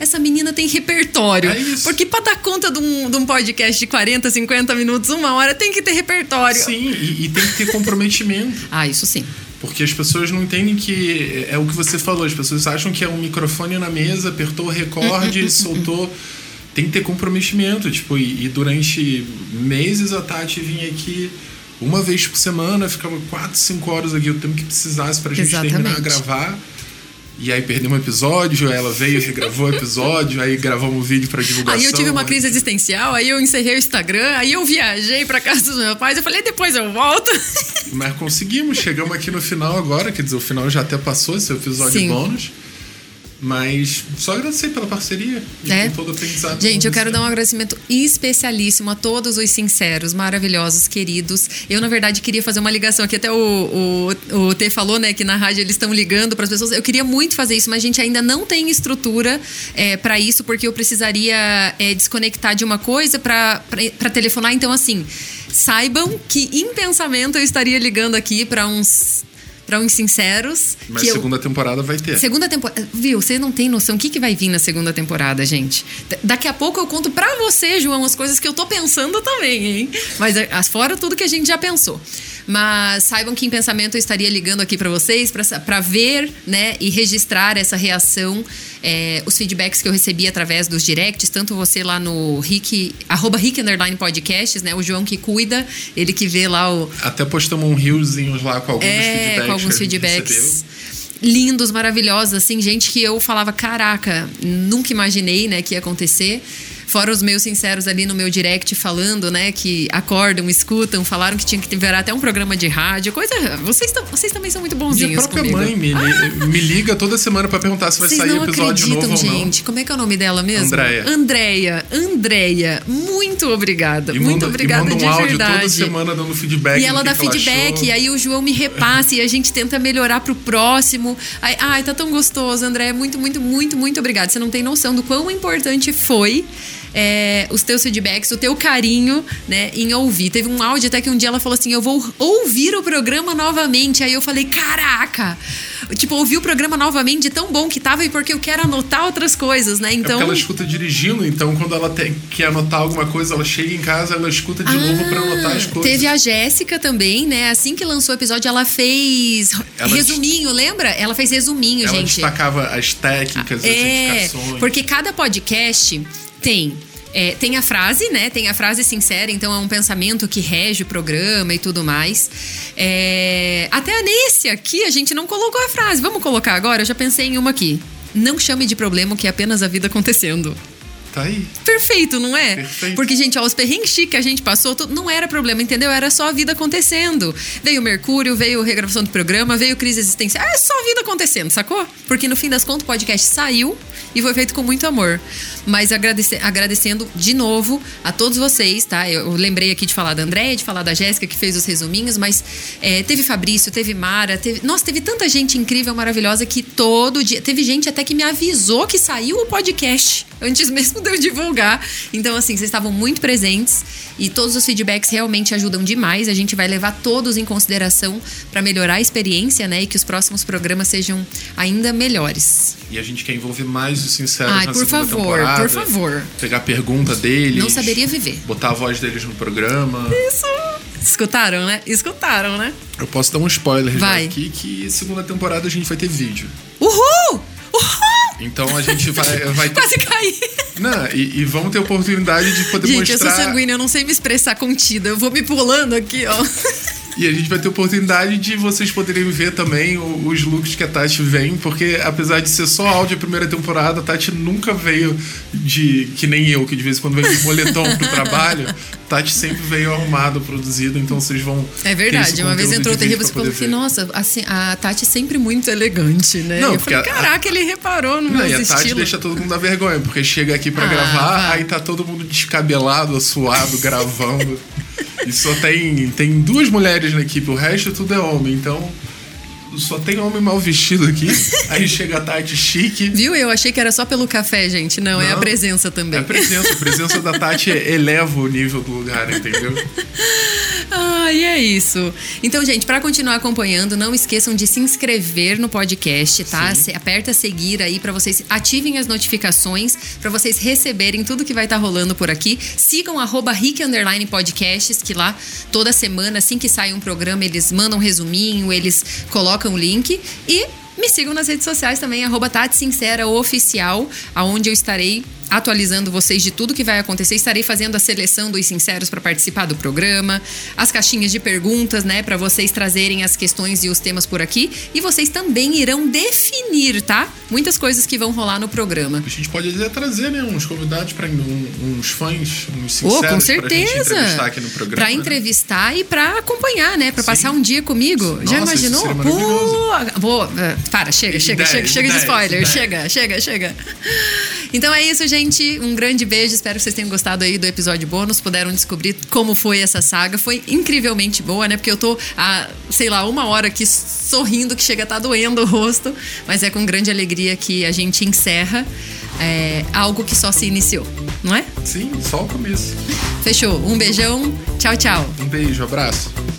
Essa menina tem repertório. É isso. Porque pra dar conta de um, de um podcast de 40, 50 minutos, uma hora, tem que ter repertório. Sim, e, e tem que ter comprometimento. Ah, isso sim. Porque as pessoas não entendem que é o que você falou, as pessoas acham que é um microfone na mesa, apertou o recorde, soltou. Tem que ter comprometimento, tipo, e, e durante meses a Tati vinha aqui uma vez por semana, ficava quatro, cinco horas aqui, o tempo que precisasse pra gente Exatamente. terminar a gravar. E aí perdeu um episódio, ela veio e regravou o episódio, aí gravamos um vídeo pra divulgação. Aí eu tive uma aí- crise existencial, aí eu encerrei o Instagram, aí eu viajei pra casa dos meus pais, eu falei, depois eu volto. Mas conseguimos, chegamos aqui no final agora, quer dizer, o final já até passou, esse é episódio Sim. bônus. Mas só agradecer pela parceria e É. todo o aprendizado. Gente, eu quero dar um agradecimento especialíssimo a todos os sinceros, maravilhosos, queridos. Eu, na verdade, queria fazer uma ligação aqui. Até o, o, o T falou, né, que na rádio eles estão ligando para as pessoas. Eu queria muito fazer isso, mas a gente ainda não tem estrutura é, para isso, porque eu precisaria é, desconectar de uma coisa para telefonar. Então, assim, saibam que em pensamento eu estaria ligando aqui para uns. Uns sinceros. Mas que eu- segunda temporada vai ter. Segunda temporada. Viu? Você não tem noção o que, que vai vir na segunda temporada, gente. Daqui a pouco eu conto pra você, João, as coisas que eu tô pensando também, hein? Mas as fora tudo que a gente já pensou. Mas saibam que em pensamento eu estaria ligando aqui pra vocês pra ver, né, e registrar essa reação, é, os feedbacks que eu recebi através dos directs, tanto você lá no Rick, arroba Rick Underline Podcasts, né? O João que cuida, ele que vê lá o, Até postamos um riozinhos lá com alguns é, feedbacks. com alguns feedbacks lindos, maravilhosos, assim, gente que eu falava, caraca, nunca imaginei, né, que ia acontecer. Fora os meus sinceros ali no meu direct falando, né, que acordam, escutam, falaram que tinha que ter até um programa de rádio, coisa. Vocês, vocês também são muito Minha bonzinhos própria comigo. mãe me, me liga toda semana pra perguntar se vai Vocês sair não episódio acreditam, novo ou não. gente. Como é que é o nome dela mesmo? Andréia. Andréia. Andréia. Muito obrigada. E muito manda, obrigada e manda um de áudio verdade. toda semana dando feedback. E ela dá feedback, e aí o João me repassa e a gente tenta melhorar pro próximo. Ai, ai, tá tão gostoso, André. Muito, muito, muito, muito obrigada. Você não tem noção do quão importante foi é, os teus feedbacks, o teu carinho, né, em ouvir. Teve um áudio até que um dia ela falou assim: Eu vou ouvir o programa novamente. Aí eu falei: Caraca! Tipo, ouvir o programa novamente de tão bom que tava e porque eu quero anotar outras coisas, né? É Então. porque ela escuta dirigindo, então quando ela tem, quer anotar alguma coisa, ela chega em casa, ela escuta de novo pra anotar as Ah, coisas. Teve a Jéssica também, né? Assim que lançou o episódio, ela fez Ela resuminho, lembra? Ela fez resuminho, Ela gente. destacava as técnicas, as É, indicações. porque cada podcast tem. é, tem a frase, né? Tem a frase sincera, então é um pensamento que rege o programa e tudo mais. É, até nesse aqui a gente não colocou a frase. Vamos colocar agora? Eu já pensei em uma aqui. Não chame de problema o que é apenas a vida acontecendo. Tá aí. Perfeito, não é? Perfeito. Porque, gente, ó, os perrengues que a gente passou, tudo- não era problema, entendeu? Era só a vida acontecendo. Veio o Mercúrio, veio a regravação do programa, veio crise existencial. É só a vida acontecendo, sacou? Porque no fim das contas o podcast saiu e foi feito com muito amor. Mas agradece- agradecendo de novo a todos vocês, tá? Eu, eu lembrei aqui de falar da Andréia, de falar da Jéssica, que fez os resuminhos, mas é, teve Fabrício, teve Mara, teve. Nossa, teve tanta gente incrível, maravilhosa que todo dia. Teve gente até que me avisou que saiu o podcast antes mesmo eu divulgar. Então, assim, vocês estavam muito presentes e todos os feedbacks realmente ajudam demais. A gente vai levar todos em consideração para melhorar a experiência, né? E que os próximos programas sejam ainda melhores. E a gente quer envolver mais os sinceros Ai, na por favor, temporada, por favor. Pegar a pergunta deles. Não saberia viver. Botar a voz deles no programa. Isso! Escutaram, né? Escutaram, né? Eu posso dar um spoiler já Vai. aqui que segunda temporada a gente vai ter vídeo. Uhul! Uhul! Então a gente vai, vai ter. Quase caí. Não, e, e vamos ter oportunidade de poder Gente, eu mostrar. sou sanguínea, eu não sei me expressar contida. Eu vou me pulando aqui, ó. E a gente vai ter oportunidade de vocês poderem ver também os looks que a Tati vem, porque apesar de ser só áudio a primeira temporada, a Tati nunca veio de. que nem eu, que de vez em quando veio de moletom pro trabalho. Tati sempre veio arrumado, produzido, então vocês vão. É verdade. Uma vez entrou o terrível e falou que, ver. nossa, assim, a Tati é sempre muito elegante, né? Não, eu falei, porque a- caraca, ele reparou no Não, meu e a Tati estilo. deixa todo mundo dar vergonha, porque chega aqui pra Ah, gravar, vai. aí tá todo mundo descabelado, suado, gravando. E só tem, tem duas mulheres na equipe, o resto tudo é homem, então só tem homem mal vestido aqui. Aí chega a Tati chique. Viu? Eu achei que era só pelo café, gente. Não, é a Não. presença É também. a presença, a presença da Tati eleva o nível do lugar, entendeu? Ah, e é isso. Então, gente, para continuar acompanhando, não esqueçam de se inscrever no podcast, tá? Se- aperta seguir aí para vocês ativem as notificações para vocês receberem tudo que vai estar rolando por aqui. Sigam arroba Rick Underline Podcasts, que lá toda semana, assim que sai um programa, eles mandam um resuminho, eles colocam o link e me sigam nas redes sociais também, arroba Tati Sincera Oficial, aonde eu estarei atualizando vocês de tudo que vai acontecer. Estarei fazendo a seleção dos sinceros para participar do programa, as caixinhas de perguntas, né, para vocês trazerem as questões e os temas por aqui. E vocês também irão definir, tá? Muitas coisas que vão rolar no programa. A gente pode até trazer, né, uns convidados para uns fãs, uns Oh, sinceros com pra gente certeza. entrevistar aqui no programa. Pra né? entrevistar e pra acompanhar, né? Pra Sim. passar um dia comigo. Já Nossa, isso imaginou? Pô, vou é, para, chega, chega, chega, chega de spoiler. Chega, chega, chega. Então é isso, gente. Um grande beijo. Espero que vocês tenham gostado aí do episódio bônus. Puderam descobrir como foi essa saga. Foi incrivelmente boa, né? Porque eu tô há, sei lá, uma hora aqui sorrindo que chega a tá doendo o rosto. Mas é com grande alegria que a gente encerra é, algo que só se iniciou, não é? Sim, só o começo. Fechou. Um beijão. Tchau, tchau. Um beijo, abraço.